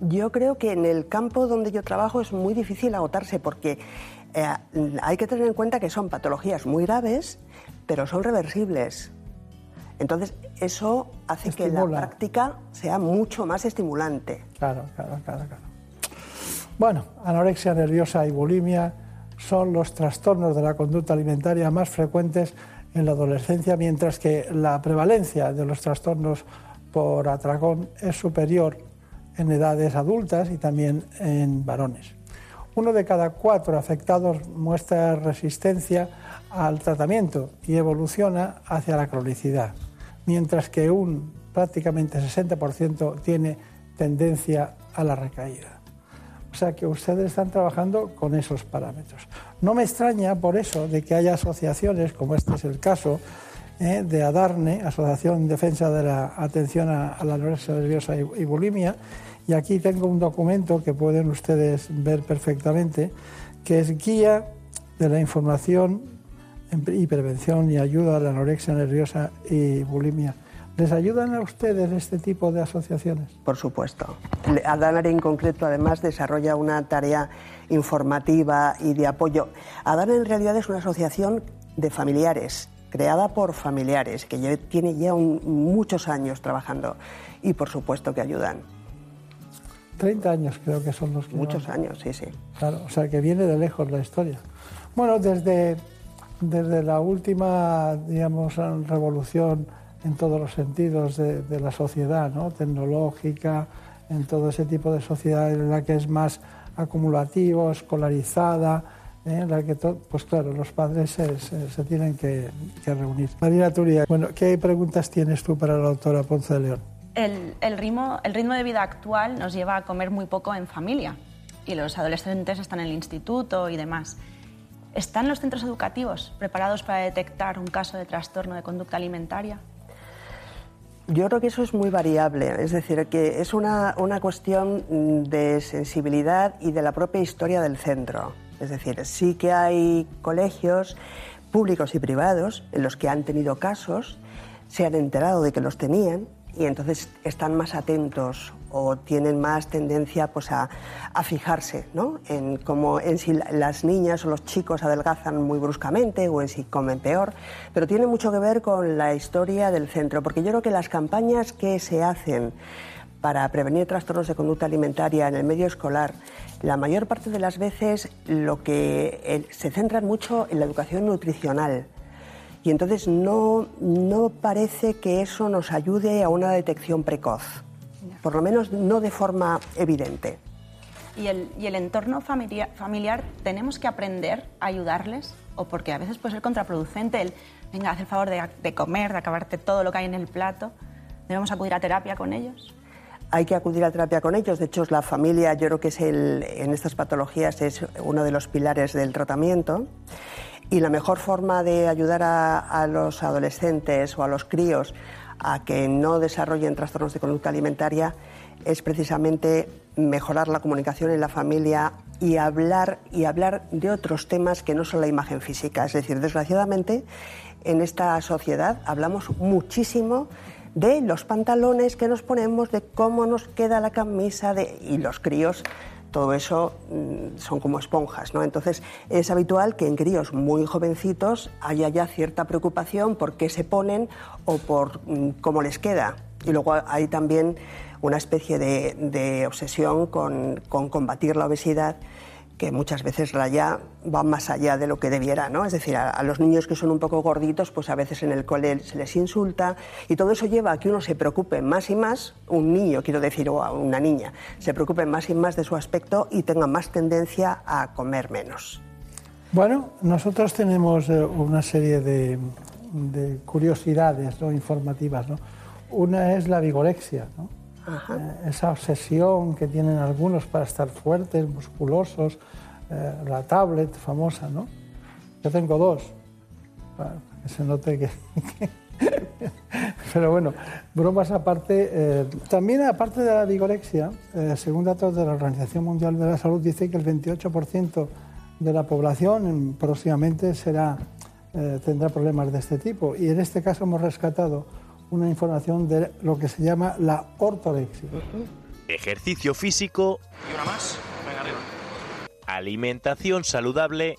Yo creo que en el campo donde yo trabajo es muy difícil agotarse porque eh, hay que tener en cuenta que son patologías muy graves, pero son reversibles. Entonces, eso hace que la práctica sea mucho más estimulante. Claro, claro, claro, claro. Bueno, anorexia nerviosa y bulimia son los trastornos de la conducta alimentaria más frecuentes en la adolescencia, mientras que la prevalencia de los trastornos por atracón es superior en edades adultas y también en varones. Uno de cada cuatro afectados muestra resistencia al tratamiento y evoluciona hacia la cronicidad, mientras que un prácticamente 60% tiene tendencia a la recaída. O sea que ustedes están trabajando con esos parámetros. No me extraña por eso de que haya asociaciones, como este es el caso, eh, de ADARNE, Asociación en Defensa de la Atención a, la Anorexia Nerviosa y Bulimia, y aquí tengo un documento que pueden ustedes ver perfectamente, que es Guía de la Información y Prevención y Ayuda a la Anorexia Nerviosa y Bulimia. ¿Les ayudan a ustedes este tipo de asociaciones? Por supuesto. Adanar en concreto además desarrolla una tarea informativa y de apoyo. Adanar en realidad es una asociación de familiares, creada por familiares, que tiene ya muchos años trabajando y por supuesto que ayudan. 30 años creo que son los que... Muchos años, sí, sí. Claro, o sea que viene de lejos la historia. Bueno, desde, desde la última, digamos, revolución en todos los sentidos de, la sociedad, ¿no? Tecnológica, en todo ese tipo de sociedad en la que es más acumulativo, escolarizada, ¿eh? en la que, pues claro, los padres se, se, tienen que, que, reunir. Marina Turia, bueno, ¿qué preguntas tienes tú para la doctora Ponce de León? el, ritmo, el ritmo de vida actual nos lleva a comer muy poco en familia y los adolescentes están en el instituto y demás. ¿Están los centros educativos preparados para detectar un caso de trastorno de conducta alimentaria? Yo creo que eso es muy variable, es decir, que es una, una, cuestión de sensibilidad y de la propia historia del centro. Es decir, sí que hay colegios públicos y privados en los que han tenido casos, se han enterado de que los tenían y entonces están más atentos o tienen más tendencia pues, a, fijarse ¿no? en, cómo, en si las niñas o los chicos adelgazan muy bruscamente o en si comen peor, pero tiene mucho que ver con la historia del centro, porque yo creo que las campañas que se hacen para prevenir trastornos de conducta alimentaria en el medio escolar, la mayor parte de las veces lo que eh, se centran mucho en la educación nutricional y entonces no, no parece que eso nos ayude a una detección precoz. Por lo menos no de forma evidente. ¿Y el, y el entorno familiar, familiar, tenemos que aprender a ayudarles? ¿O porque a veces puede ser contraproducente el, venga, haz el favor de, de comer, de acabarte todo lo que hay en el plato? ¿Debemos acudir a terapia con ellos? hay que acudir a terapia con ellos. De hecho, la familia, yo creo que es el, en estas patologías es uno de los pilares del tratamiento. Y la mejor forma de ayudar a, a los adolescentes o a los críos a que no desarrollen trastornos de conducta alimentaria es precisamente mejorar la comunicación en la familia y hablar y hablar de otros temas que no son la imagen física. Es decir, desgraciadamente en esta sociedad hablamos muchísimo de los pantalones que nos ponemos, de cómo nos queda la camisa de... y los críos todo eso mm, son como esponjas, ¿no? Entonces es habitual que en críos muy jovencitos haya ya cierta preocupación por qué se ponen o por mm, cómo les queda. Y luego hay también una especie de, de obsesión con, con combatir la obesidad que muchas veces raya va más allá de lo que debiera, ¿no? Es decir, a, los niños que son un poco gorditos, pues a veces en el cole se les insulta y todo eso lleva a que uno se preocupe más y más, un niño quiero decir, o una niña, se preocupe más y más de su aspecto y tenga más tendencia a comer menos. Bueno, nosotros tenemos eh, una serie de, de curiosidades ¿no? informativas, ¿no? Una es la vigorexia, ¿no? Eh, esa obsesión que tienen algunos para estar fuertes, musculosos, eh, la tablet famosa, ¿no? Yo tengo dos, para que se note que... Pero bueno, bromas aparte, eh, también aparte de la vigorexia, según datos de la Organización Mundial de la Salud, dice que el 28% de la población próximamente tendrá problemas de este tipo. Y en este caso hemos rescatado una información de lo que se llama la ortorexia. Ejercicio físico. ¿Y una más? Venga, arriba. Alimentación saludable.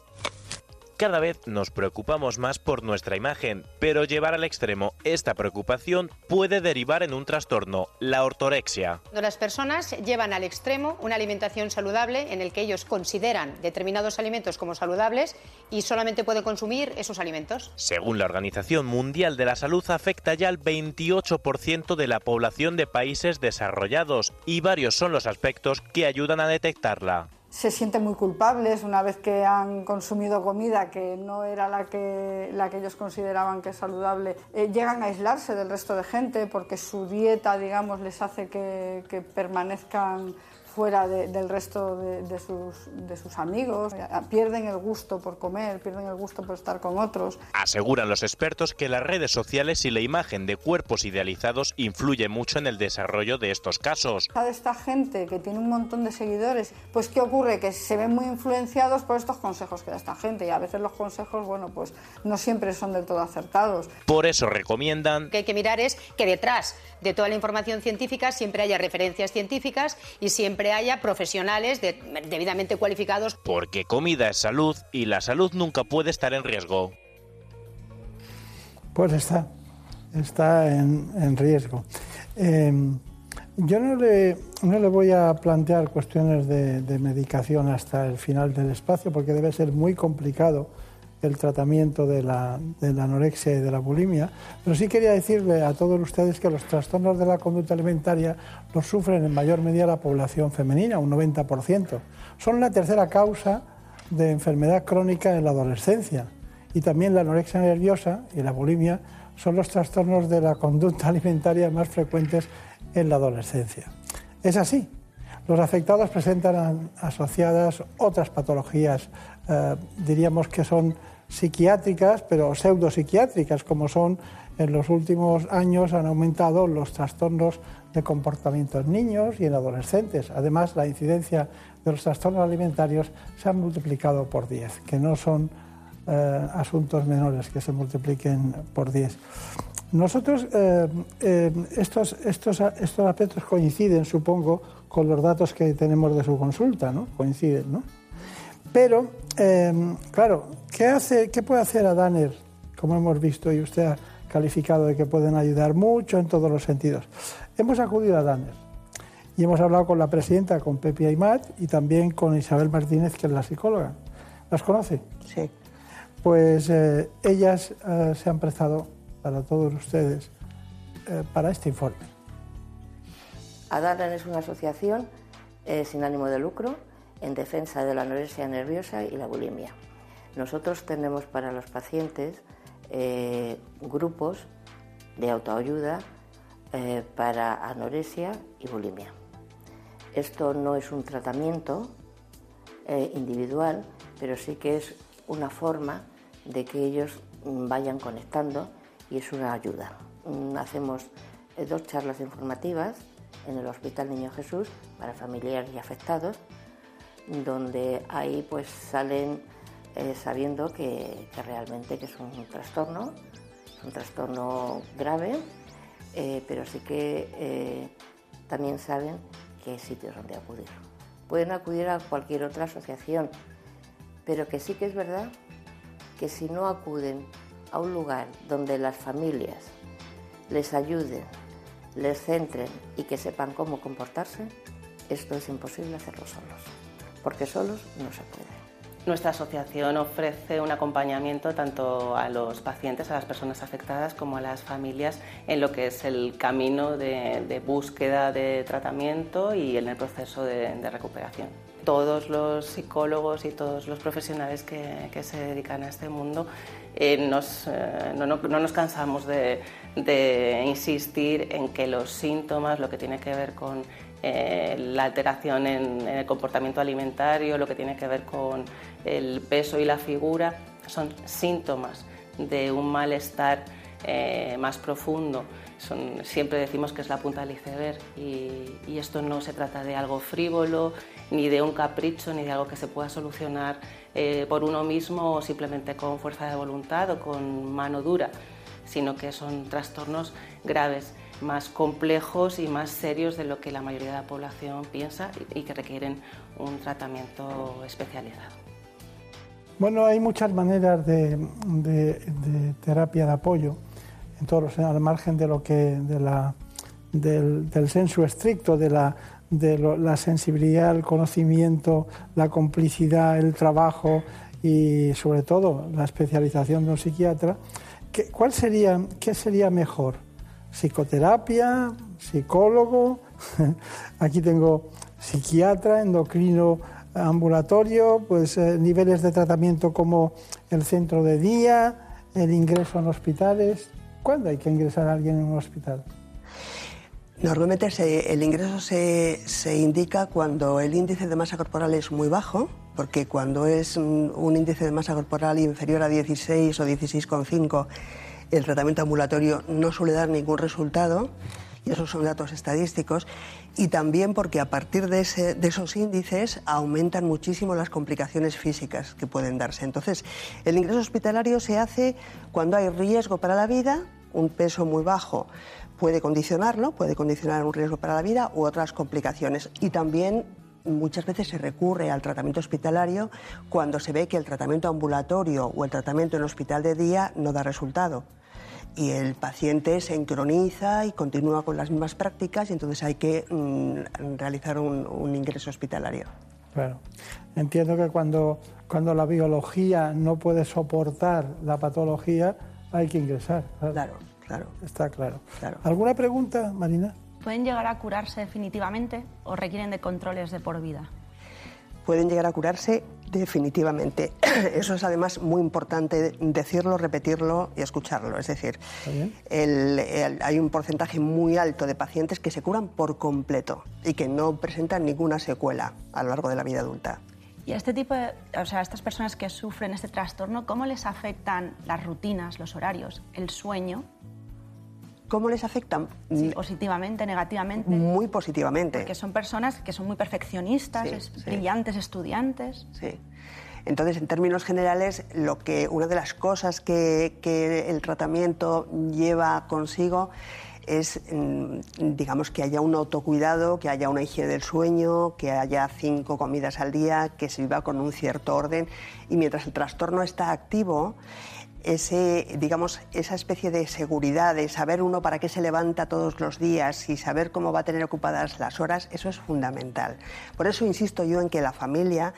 Cada vez nos preocupamos más por nuestra imagen, pero llevar al extremo esta preocupación puede derivar en un trastorno, la ortorexia. Cuando las personas llevan al extremo una alimentación saludable en el que ellos consideran determinados alimentos como saludables y solamente pueden consumir esos alimentos. Según la Organización Mundial de la Salud, afecta ya al 28% de la población de países desarrollados y varios son los aspectos que ayudan a detectarla se sienten muy culpables una vez que han consumido comida que no era la que, la que ellos consideraban que es saludable. Eh, llegan a aislarse del resto de gente porque su dieta, digamos, les hace que, que permanezcan fuera de, del resto de, de, sus, de sus amigos, pierden el gusto por comer, pierden el gusto por estar con otros. Aseguran los expertos que las redes sociales y la imagen de cuerpos idealizados influye mucho en el desarrollo de estos casos. Esta gente que tiene un montón de seguidores, pues ¿qué ocurre? Que se ven muy influenciados por estos consejos que da esta gente y a veces los consejos, bueno, pues no siempre son del todo acertados. Por eso recomiendan... Lo que hay que mirar es que detrás de toda la información científica siempre haya referencias científicas y siempre haya profesionales de, debidamente cualificados. Porque comida es salud y la salud nunca puede estar en riesgo. Pues está, está en, en riesgo. Eh, yo no le, no le, voy a plantear cuestiones de, de, medicación hasta el final del espacio porque debe ser muy complicado el tratamiento de la, de la, anorexia y de la bulimia, pero sí quería decirle a todos ustedes que los trastornos de la conducta alimentaria los sufren en mayor medida la población femenina, un 90%. Son la tercera causa de enfermedad crónica en la adolescencia y también la anorexia nerviosa y la bulimia son los trastornos de la conducta alimentaria más frecuentes en la adolescencia. Es así. Los afectados presentan asociadas otras patologías, eh, diríamos que son psiquiátricas, pero pseudopsiquiátricas, como son en los últimos años han aumentado los trastornos de comportamiento en niños y en adolescentes. Además, la incidencia de los trastornos alimentarios se ha multiplicado por 10, que no son eh, asuntos menores que se multipliquen por 10. Nosotros, eh, estos, estos, estos aspectos coinciden, supongo, con los datos que tenemos de su consulta, ¿no? Coinciden, ¿no? Pero, eh, claro, ¿qué, hace, ¿qué puede hacer a Danner, como hemos visto y usted ha calificado de que pueden ayudar mucho en todos los sentidos? Hemos acudido a Danner y hemos hablado con la presidenta, con Pepi Aymat, y también con Isabel Martínez, que es la psicóloga. ¿Las conoce? Sí. Pues eh, ellas eh, se han prestado para todos ustedes eh, para este informe. Adalan es una asociación sin ánimo de lucro en defensa de la anorexia nerviosa y la bulimia. Nosotros tenemos para los pacientes eh, grupos de autoayuda eh, para anorexia y bulimia. Esto no es un tratamiento individual, pero sí que es una forma de que ellos vayan conectando y es una ayuda. Mm, hacemos dos charlas informativas en el Hospital Niño Jesús para familiares y afectados, donde ahí pues salen eh, sabiendo que, realmente que es un trastorno, un trastorno grave, eh, pero sí que eh, también saben que hay sitios donde acudir. Pueden acudir a cualquier otra asociación, pero que sí que es verdad que si no acuden a un lugar donde las familias les ayuden les centren y que sepan cómo comportarse, esto es imposible hacerlo solos, porque solos no se puede. Nuestra asociación ofrece un acompañamiento tanto a los pacientes, a las personas afectadas, como a las familias en lo que es el camino de, búsqueda de tratamiento y en el proceso de, recuperación. Todos los psicólogos y todos los profesionales que, se dedican a este mundo eh, eh, no, nos cansamos de, insistir en que los síntomas, lo que tiene que ver con eh, la alteración en, el comportamiento alimentario, lo que tiene que ver con el peso y la figura son síntomas de un malestar eh, más profundo. siempre decimos que es la punta del iceberg y, esto no se trata de algo frívolo, ni de un capricho, ni de algo que se pueda solucionar eh, por uno mismo o simplemente con fuerza de voluntad o con mano dura, sino que son trastornos graves más complejos y más serios de lo que la mayoría de la población piensa y que requieren un tratamiento especializado. Bueno, hay muchas maneras de, terapia de apoyo, en todos al margen de lo que del, del senso estricto, de la, de la sensibilidad, el conocimiento, la complicidad, el trabajo y sobre todo la especialización de un psiquiatra. ¿Qué, ¿Cuál qué sería mejor? ¿Psicoterapia? ¿Psicólogo? Aquí tengo psiquiatra, endocrino ambulatorio, pues eh, niveles de tratamiento como el centro de día, el ingreso en hospitales. ¿Cuándo hay que ingresar a alguien en un hospital? Normalmente el ingreso se, se, indica cuando el índice de masa corporal es muy bajo, porque cuando es un, un índice de masa corporal inferior a 16 o 16,5, el tratamiento ambulatorio no suele dar ningún resultado y esos son datos estadísticos, y también porque a partir de, esos índices aumentan muchísimo las complicaciones físicas que pueden darse. Entonces, el ingreso hospitalario se hace cuando hay riesgo para la vida, un peso muy bajo puede condicionarlo, puede condicionar un riesgo para la vida u otras complicaciones. Y también muchas veces se recurre al tratamiento hospitalario cuando se ve que el tratamiento ambulatorio o el tratamiento en hospital de día no da resultado y el paciente se encroniza y continúa con las mismas prácticas y entonces hay que mm, realizar un, ingreso hospitalario. Claro. Entiendo que cuando, cuando la biología no puede soportar la patología, hay que ingresar. Claro, claro. Está claro. claro. ¿Alguna pregunta, Marina? ¿Pueden llegar a curarse definitivamente o requieren de controles de por vida? pueden llegar a curarse definitivamente. Eso es además muy importante decirlo, repetirlo y escucharlo. Es decir, hay un porcentaje muy alto de pacientes que se curan por completo y que no presentan ninguna secuela a lo largo de la vida adulta. Y a este tipo de, o sea, a estas personas que sufren este trastorno, ¿cómo les afectan las rutinas, los horarios, el sueño ¿Cómo les afectan? positivamente, negativamente. Muy positivamente. Porque son personas que son muy perfeccionistas, brillantes estudiantes. Sí. Entonces, en términos generales, lo que una de las cosas que, que el tratamiento lleva consigo es, mm, digamos, que haya un autocuidado, que haya una higiene del sueño, que haya cinco comidas al día, que se viva con un cierto orden. Y mientras el trastorno está activo, ese, digamos, esa especie de seguridad, de saber uno para qué se levanta todos los días y saber cómo va a tener ocupadas las horas, eso es fundamental. Por eso insisto yo en que la familia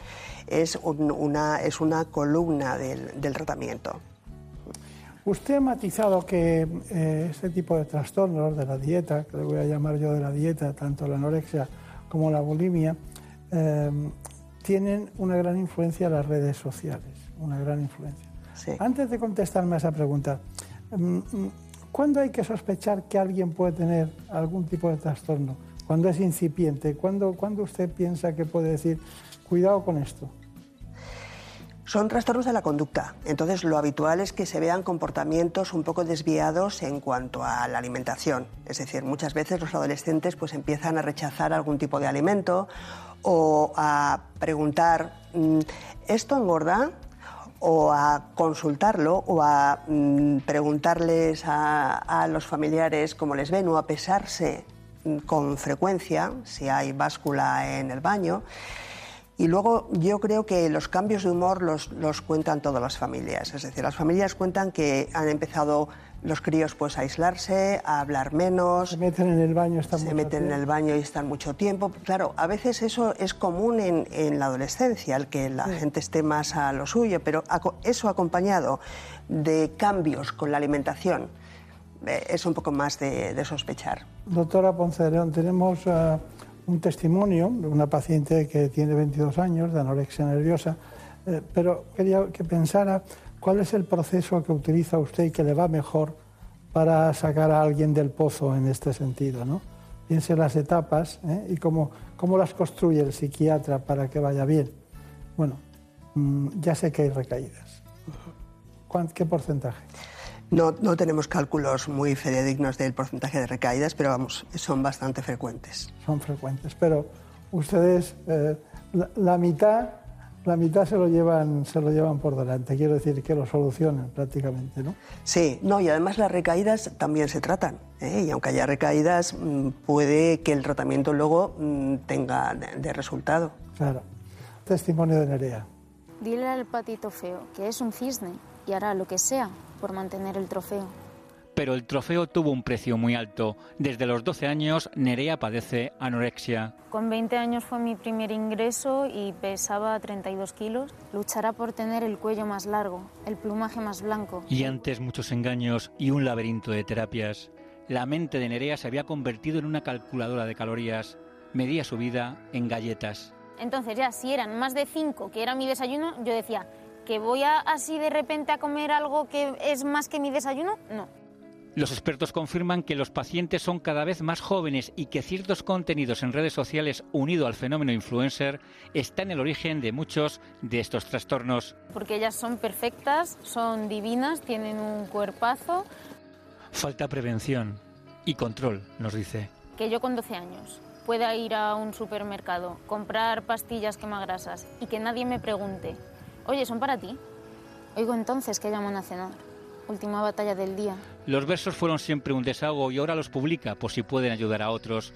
es, una, es una columna del, tratamiento. Usted ha matizado que eh, este tipo de trastornos de la dieta, que le voy a llamar yo de la dieta, tanto la anorexia como la bulimia, eh, tienen una gran influencia en las redes sociales, una gran influencia. Antes de contestarme a esa pregunta, mm, mm, ¿cuándo hay que sospechar que alguien puede tener algún tipo de trastorno? ¿Cuándo es incipiente? ¿Cuándo, ¿Cuándo usted piensa que puede decir, cuidado con esto? Son trastornos de la conducta. Entonces, lo habitual es que se vean comportamientos un poco desviados en cuanto a la alimentación. Es decir, muchas veces los adolescentes pues, empiezan a rechazar algún tipo de alimento o a preguntar, mm, ¿esto engorda? O a consultarlo o a mm, preguntarles a, a, los familiares cómo les ven o a pesarse mm, con frecuencia si hay báscula en el baño. Y luego yo creo que los cambios de humor los, los, cuentan todas las familias. Es decir, las familias cuentan que han empezado los críos pues a aislarse, a hablar menos. Se meten en el baño, están Se meten en el baño y están mucho tiempo. Claro, a veces eso es común en, en la adolescencia, el que la gente esté más a lo suyo, pero eso acompañado de cambios con la alimentación eh, es un poco más de, de sospechar. Doctora Ponce de León, tenemos... Uh un testimonio de una paciente que tiene 22 años de anorexia nerviosa, eh, pero quería que pensara cuál es el proceso que utiliza usted y que le va mejor para sacar a alguien del pozo en este sentido. ¿no? Piense las etapas ¿eh? y cómo, cómo las construye el psiquiatra para que vaya bien. Bueno, mm, ya sé que hay recaídas. ¿Qué porcentaje? No, no, tenemos cálculos muy fidedignos del porcentaje de recaídas, pero vamos, son bastante frecuentes. Son frecuentes, pero ustedes eh, la, mitad, la mitad se lo llevan, se lo llevan por delante. Quiero decir que lo solucionan prácticamente, ¿no? Sí, no y además las recaídas también se tratan. ¿eh? Y aunque haya recaídas, mm, puede que el tratamiento luego mm, tenga de, de resultado. Claro. Testimonio de Nerea. Dile al patito feo que es un cisne y hará lo que sea por mantener el trofeo. Pero el trofeo tuvo un precio muy alto. Desde los 12 años, Nerea padece anorexia. Con 20 años fue mi primer ingreso y pesaba 32 kilos. Luchará por tener el cuello más largo, el plumaje más blanco. Y antes muchos engaños y un laberinto de terapias. La mente de Nerea se había convertido en una calculadora de calorías. Medía su vida en galletas. Entonces ya si eran más de 5, que era mi desayuno, yo decía, ¿Que voy a, así de repente a comer algo que es más que mi desayuno? No. Los expertos confirman que los pacientes son cada vez más jóvenes y que ciertos contenidos en redes sociales unido al fenómeno influencer está en el origen de muchos de estos trastornos. Porque ellas son perfectas, son divinas, tienen un cuerpazo. Falta prevención y control, nos dice. Que yo con 12 años pueda ir a un supermercado, comprar pastillas quemagrasas y que nadie me pregunte Oye, ¿son para ti? Oigo entonces que llaman a cenar. Última batalla del día. Los versos fueron siempre un desahogo y ahora los publica por si pueden ayudar a otros.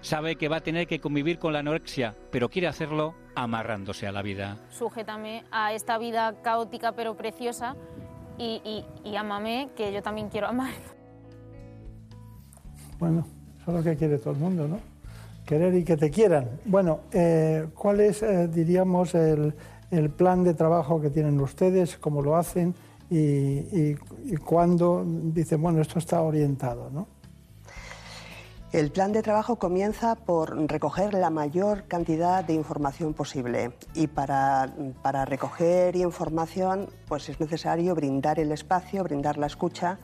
Sabe que va a tener que convivir con la anorexia, pero quiere hacerlo amarrándose a la vida. Sujétame a esta vida caótica pero preciosa y, y, y amame, que yo también quiero amar. Bueno, eso es lo que quiere todo el mundo, ¿no? Querer y que te quieran. Bueno, eh, ¿cuál es, eh, diríamos, el, el plan de trabajo que tienen ustedes, cómo lo hacen y, cuándo dicen, bueno, esto está orientado, ¿no? El plan de trabajo comienza por recoger la mayor cantidad de información posible y para, para, recoger información pues es necesario brindar el espacio, brindar la escucha,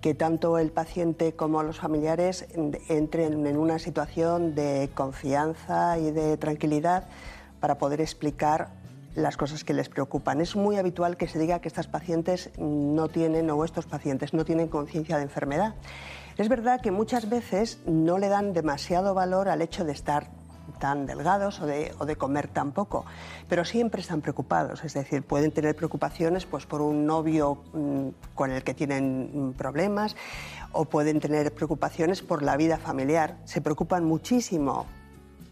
que tanto el paciente como los familiares entren en una situación de confianza y de tranquilidad para poder explicar las cosas que les preocupan. Es muy habitual que se diga que estas pacientes no tienen o estos pacientes no tienen conciencia de enfermedad. Es verdad que muchas veces no le dan demasiado valor al hecho de estar tan delgados o de, o de, comer tan poco, pero siempre están preocupados, es decir, pueden tener preocupaciones pues, por un novio mm, con el que tienen problemas o pueden tener preocupaciones por la vida familiar, se preocupan muchísimo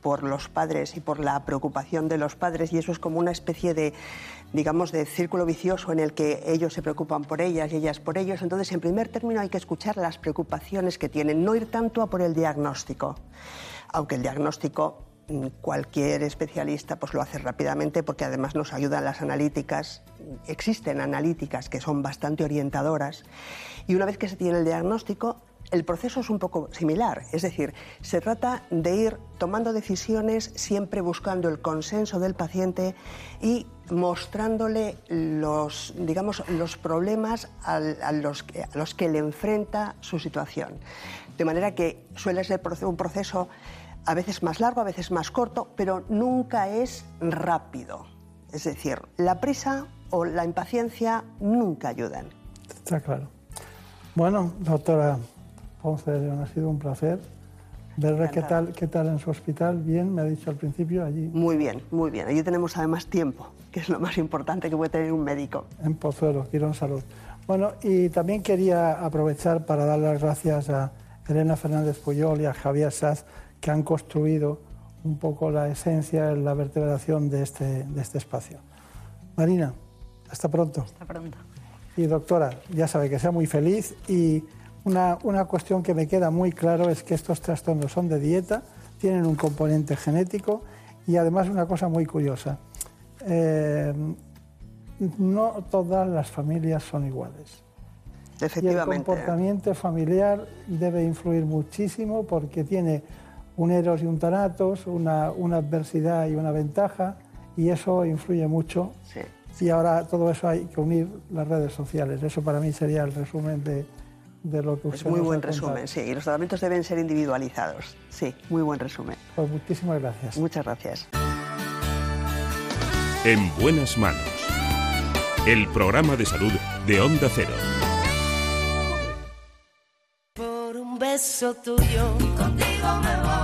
por los padres y por la preocupación de los padres y eso es como una especie de digamos de círculo vicioso en el que ellos se preocupan por ellas y ellas por ellos entonces en primer término hay que escuchar las preocupaciones que tienen no ir tanto a por el diagnóstico aunque el diagnóstico mm, cualquier especialista pues lo hace rápidamente porque además nos ayudan las analíticas. Existen analíticas que son bastante orientadoras y una vez que se tiene el diagnóstico, el proceso es un poco similar, es decir, se trata de ir tomando decisiones siempre buscando el consenso del paciente y mostrándole los, digamos, los problemas a, los que, a los que le enfrenta su situación. De manera que suele ser un proceso a veces más largo, a veces más corto, pero nunca es rápido. Es decir, la prisa o la impaciencia nunca ayudan. Está claro. Bueno, doctora Ponce ha sido un placer verle qué tal, qué tal en su hospital. Bien, me ha dicho al principio allí. Muy bien, muy bien. Allí tenemos además tiempo, que es lo más importante que puede tener un médico. En Pozuelo, Quirón Salud. Bueno, y también quería aprovechar para dar las gracias a Elena Fernández Puyol y a Javier Saz, que han construido un poco la esencia, la vertebración de este, de este espacio. Marina, hasta pronto. Hasta pronto. Y doctora, ya sabe que sea muy feliz y una, una, cuestión que me queda muy claro es que estos trastornos son de dieta, tienen un componente genético y además una cosa muy curiosa. Eh, no todas las familias son iguales. Y el comportamiento familiar debe influir muchísimo porque tiene un eros y un tanatos, una, una adversidad y una ventaja, y eso influye mucho. Sí. Y ahora todo eso hay que unir las redes sociales. Eso para mí sería el resumen de, de lo que usted Es muy nos buen resumen, sí. Y los tratamientos deben ser individualizados. Sí, muy buen resumen. Pues muchísimas gracias. Muchas gracias. En buenas manos. El programa de salud de Onda Cero. Por un beso tuyo, contigo me voy.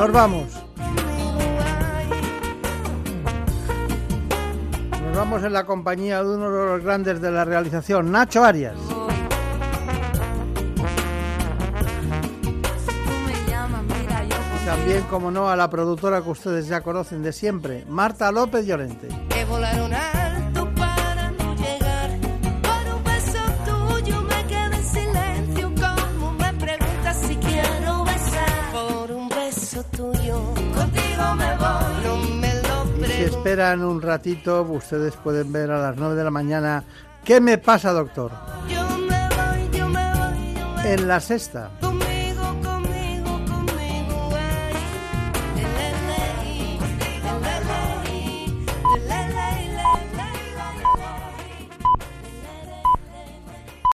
Nos vamos. Nos vamos en la compañía de uno de los grandes de la realización, Nacho Arias. También, como no, a la productora que ustedes ya conocen de siempre, Marta López Llorente. Contigo me voy. No me lo Y si esperan un ratito, ustedes pueden ver a las 9 de la mañana ¿Qué me pasa, doctor? Yo me voy, yo me voy, yo me En la sexta.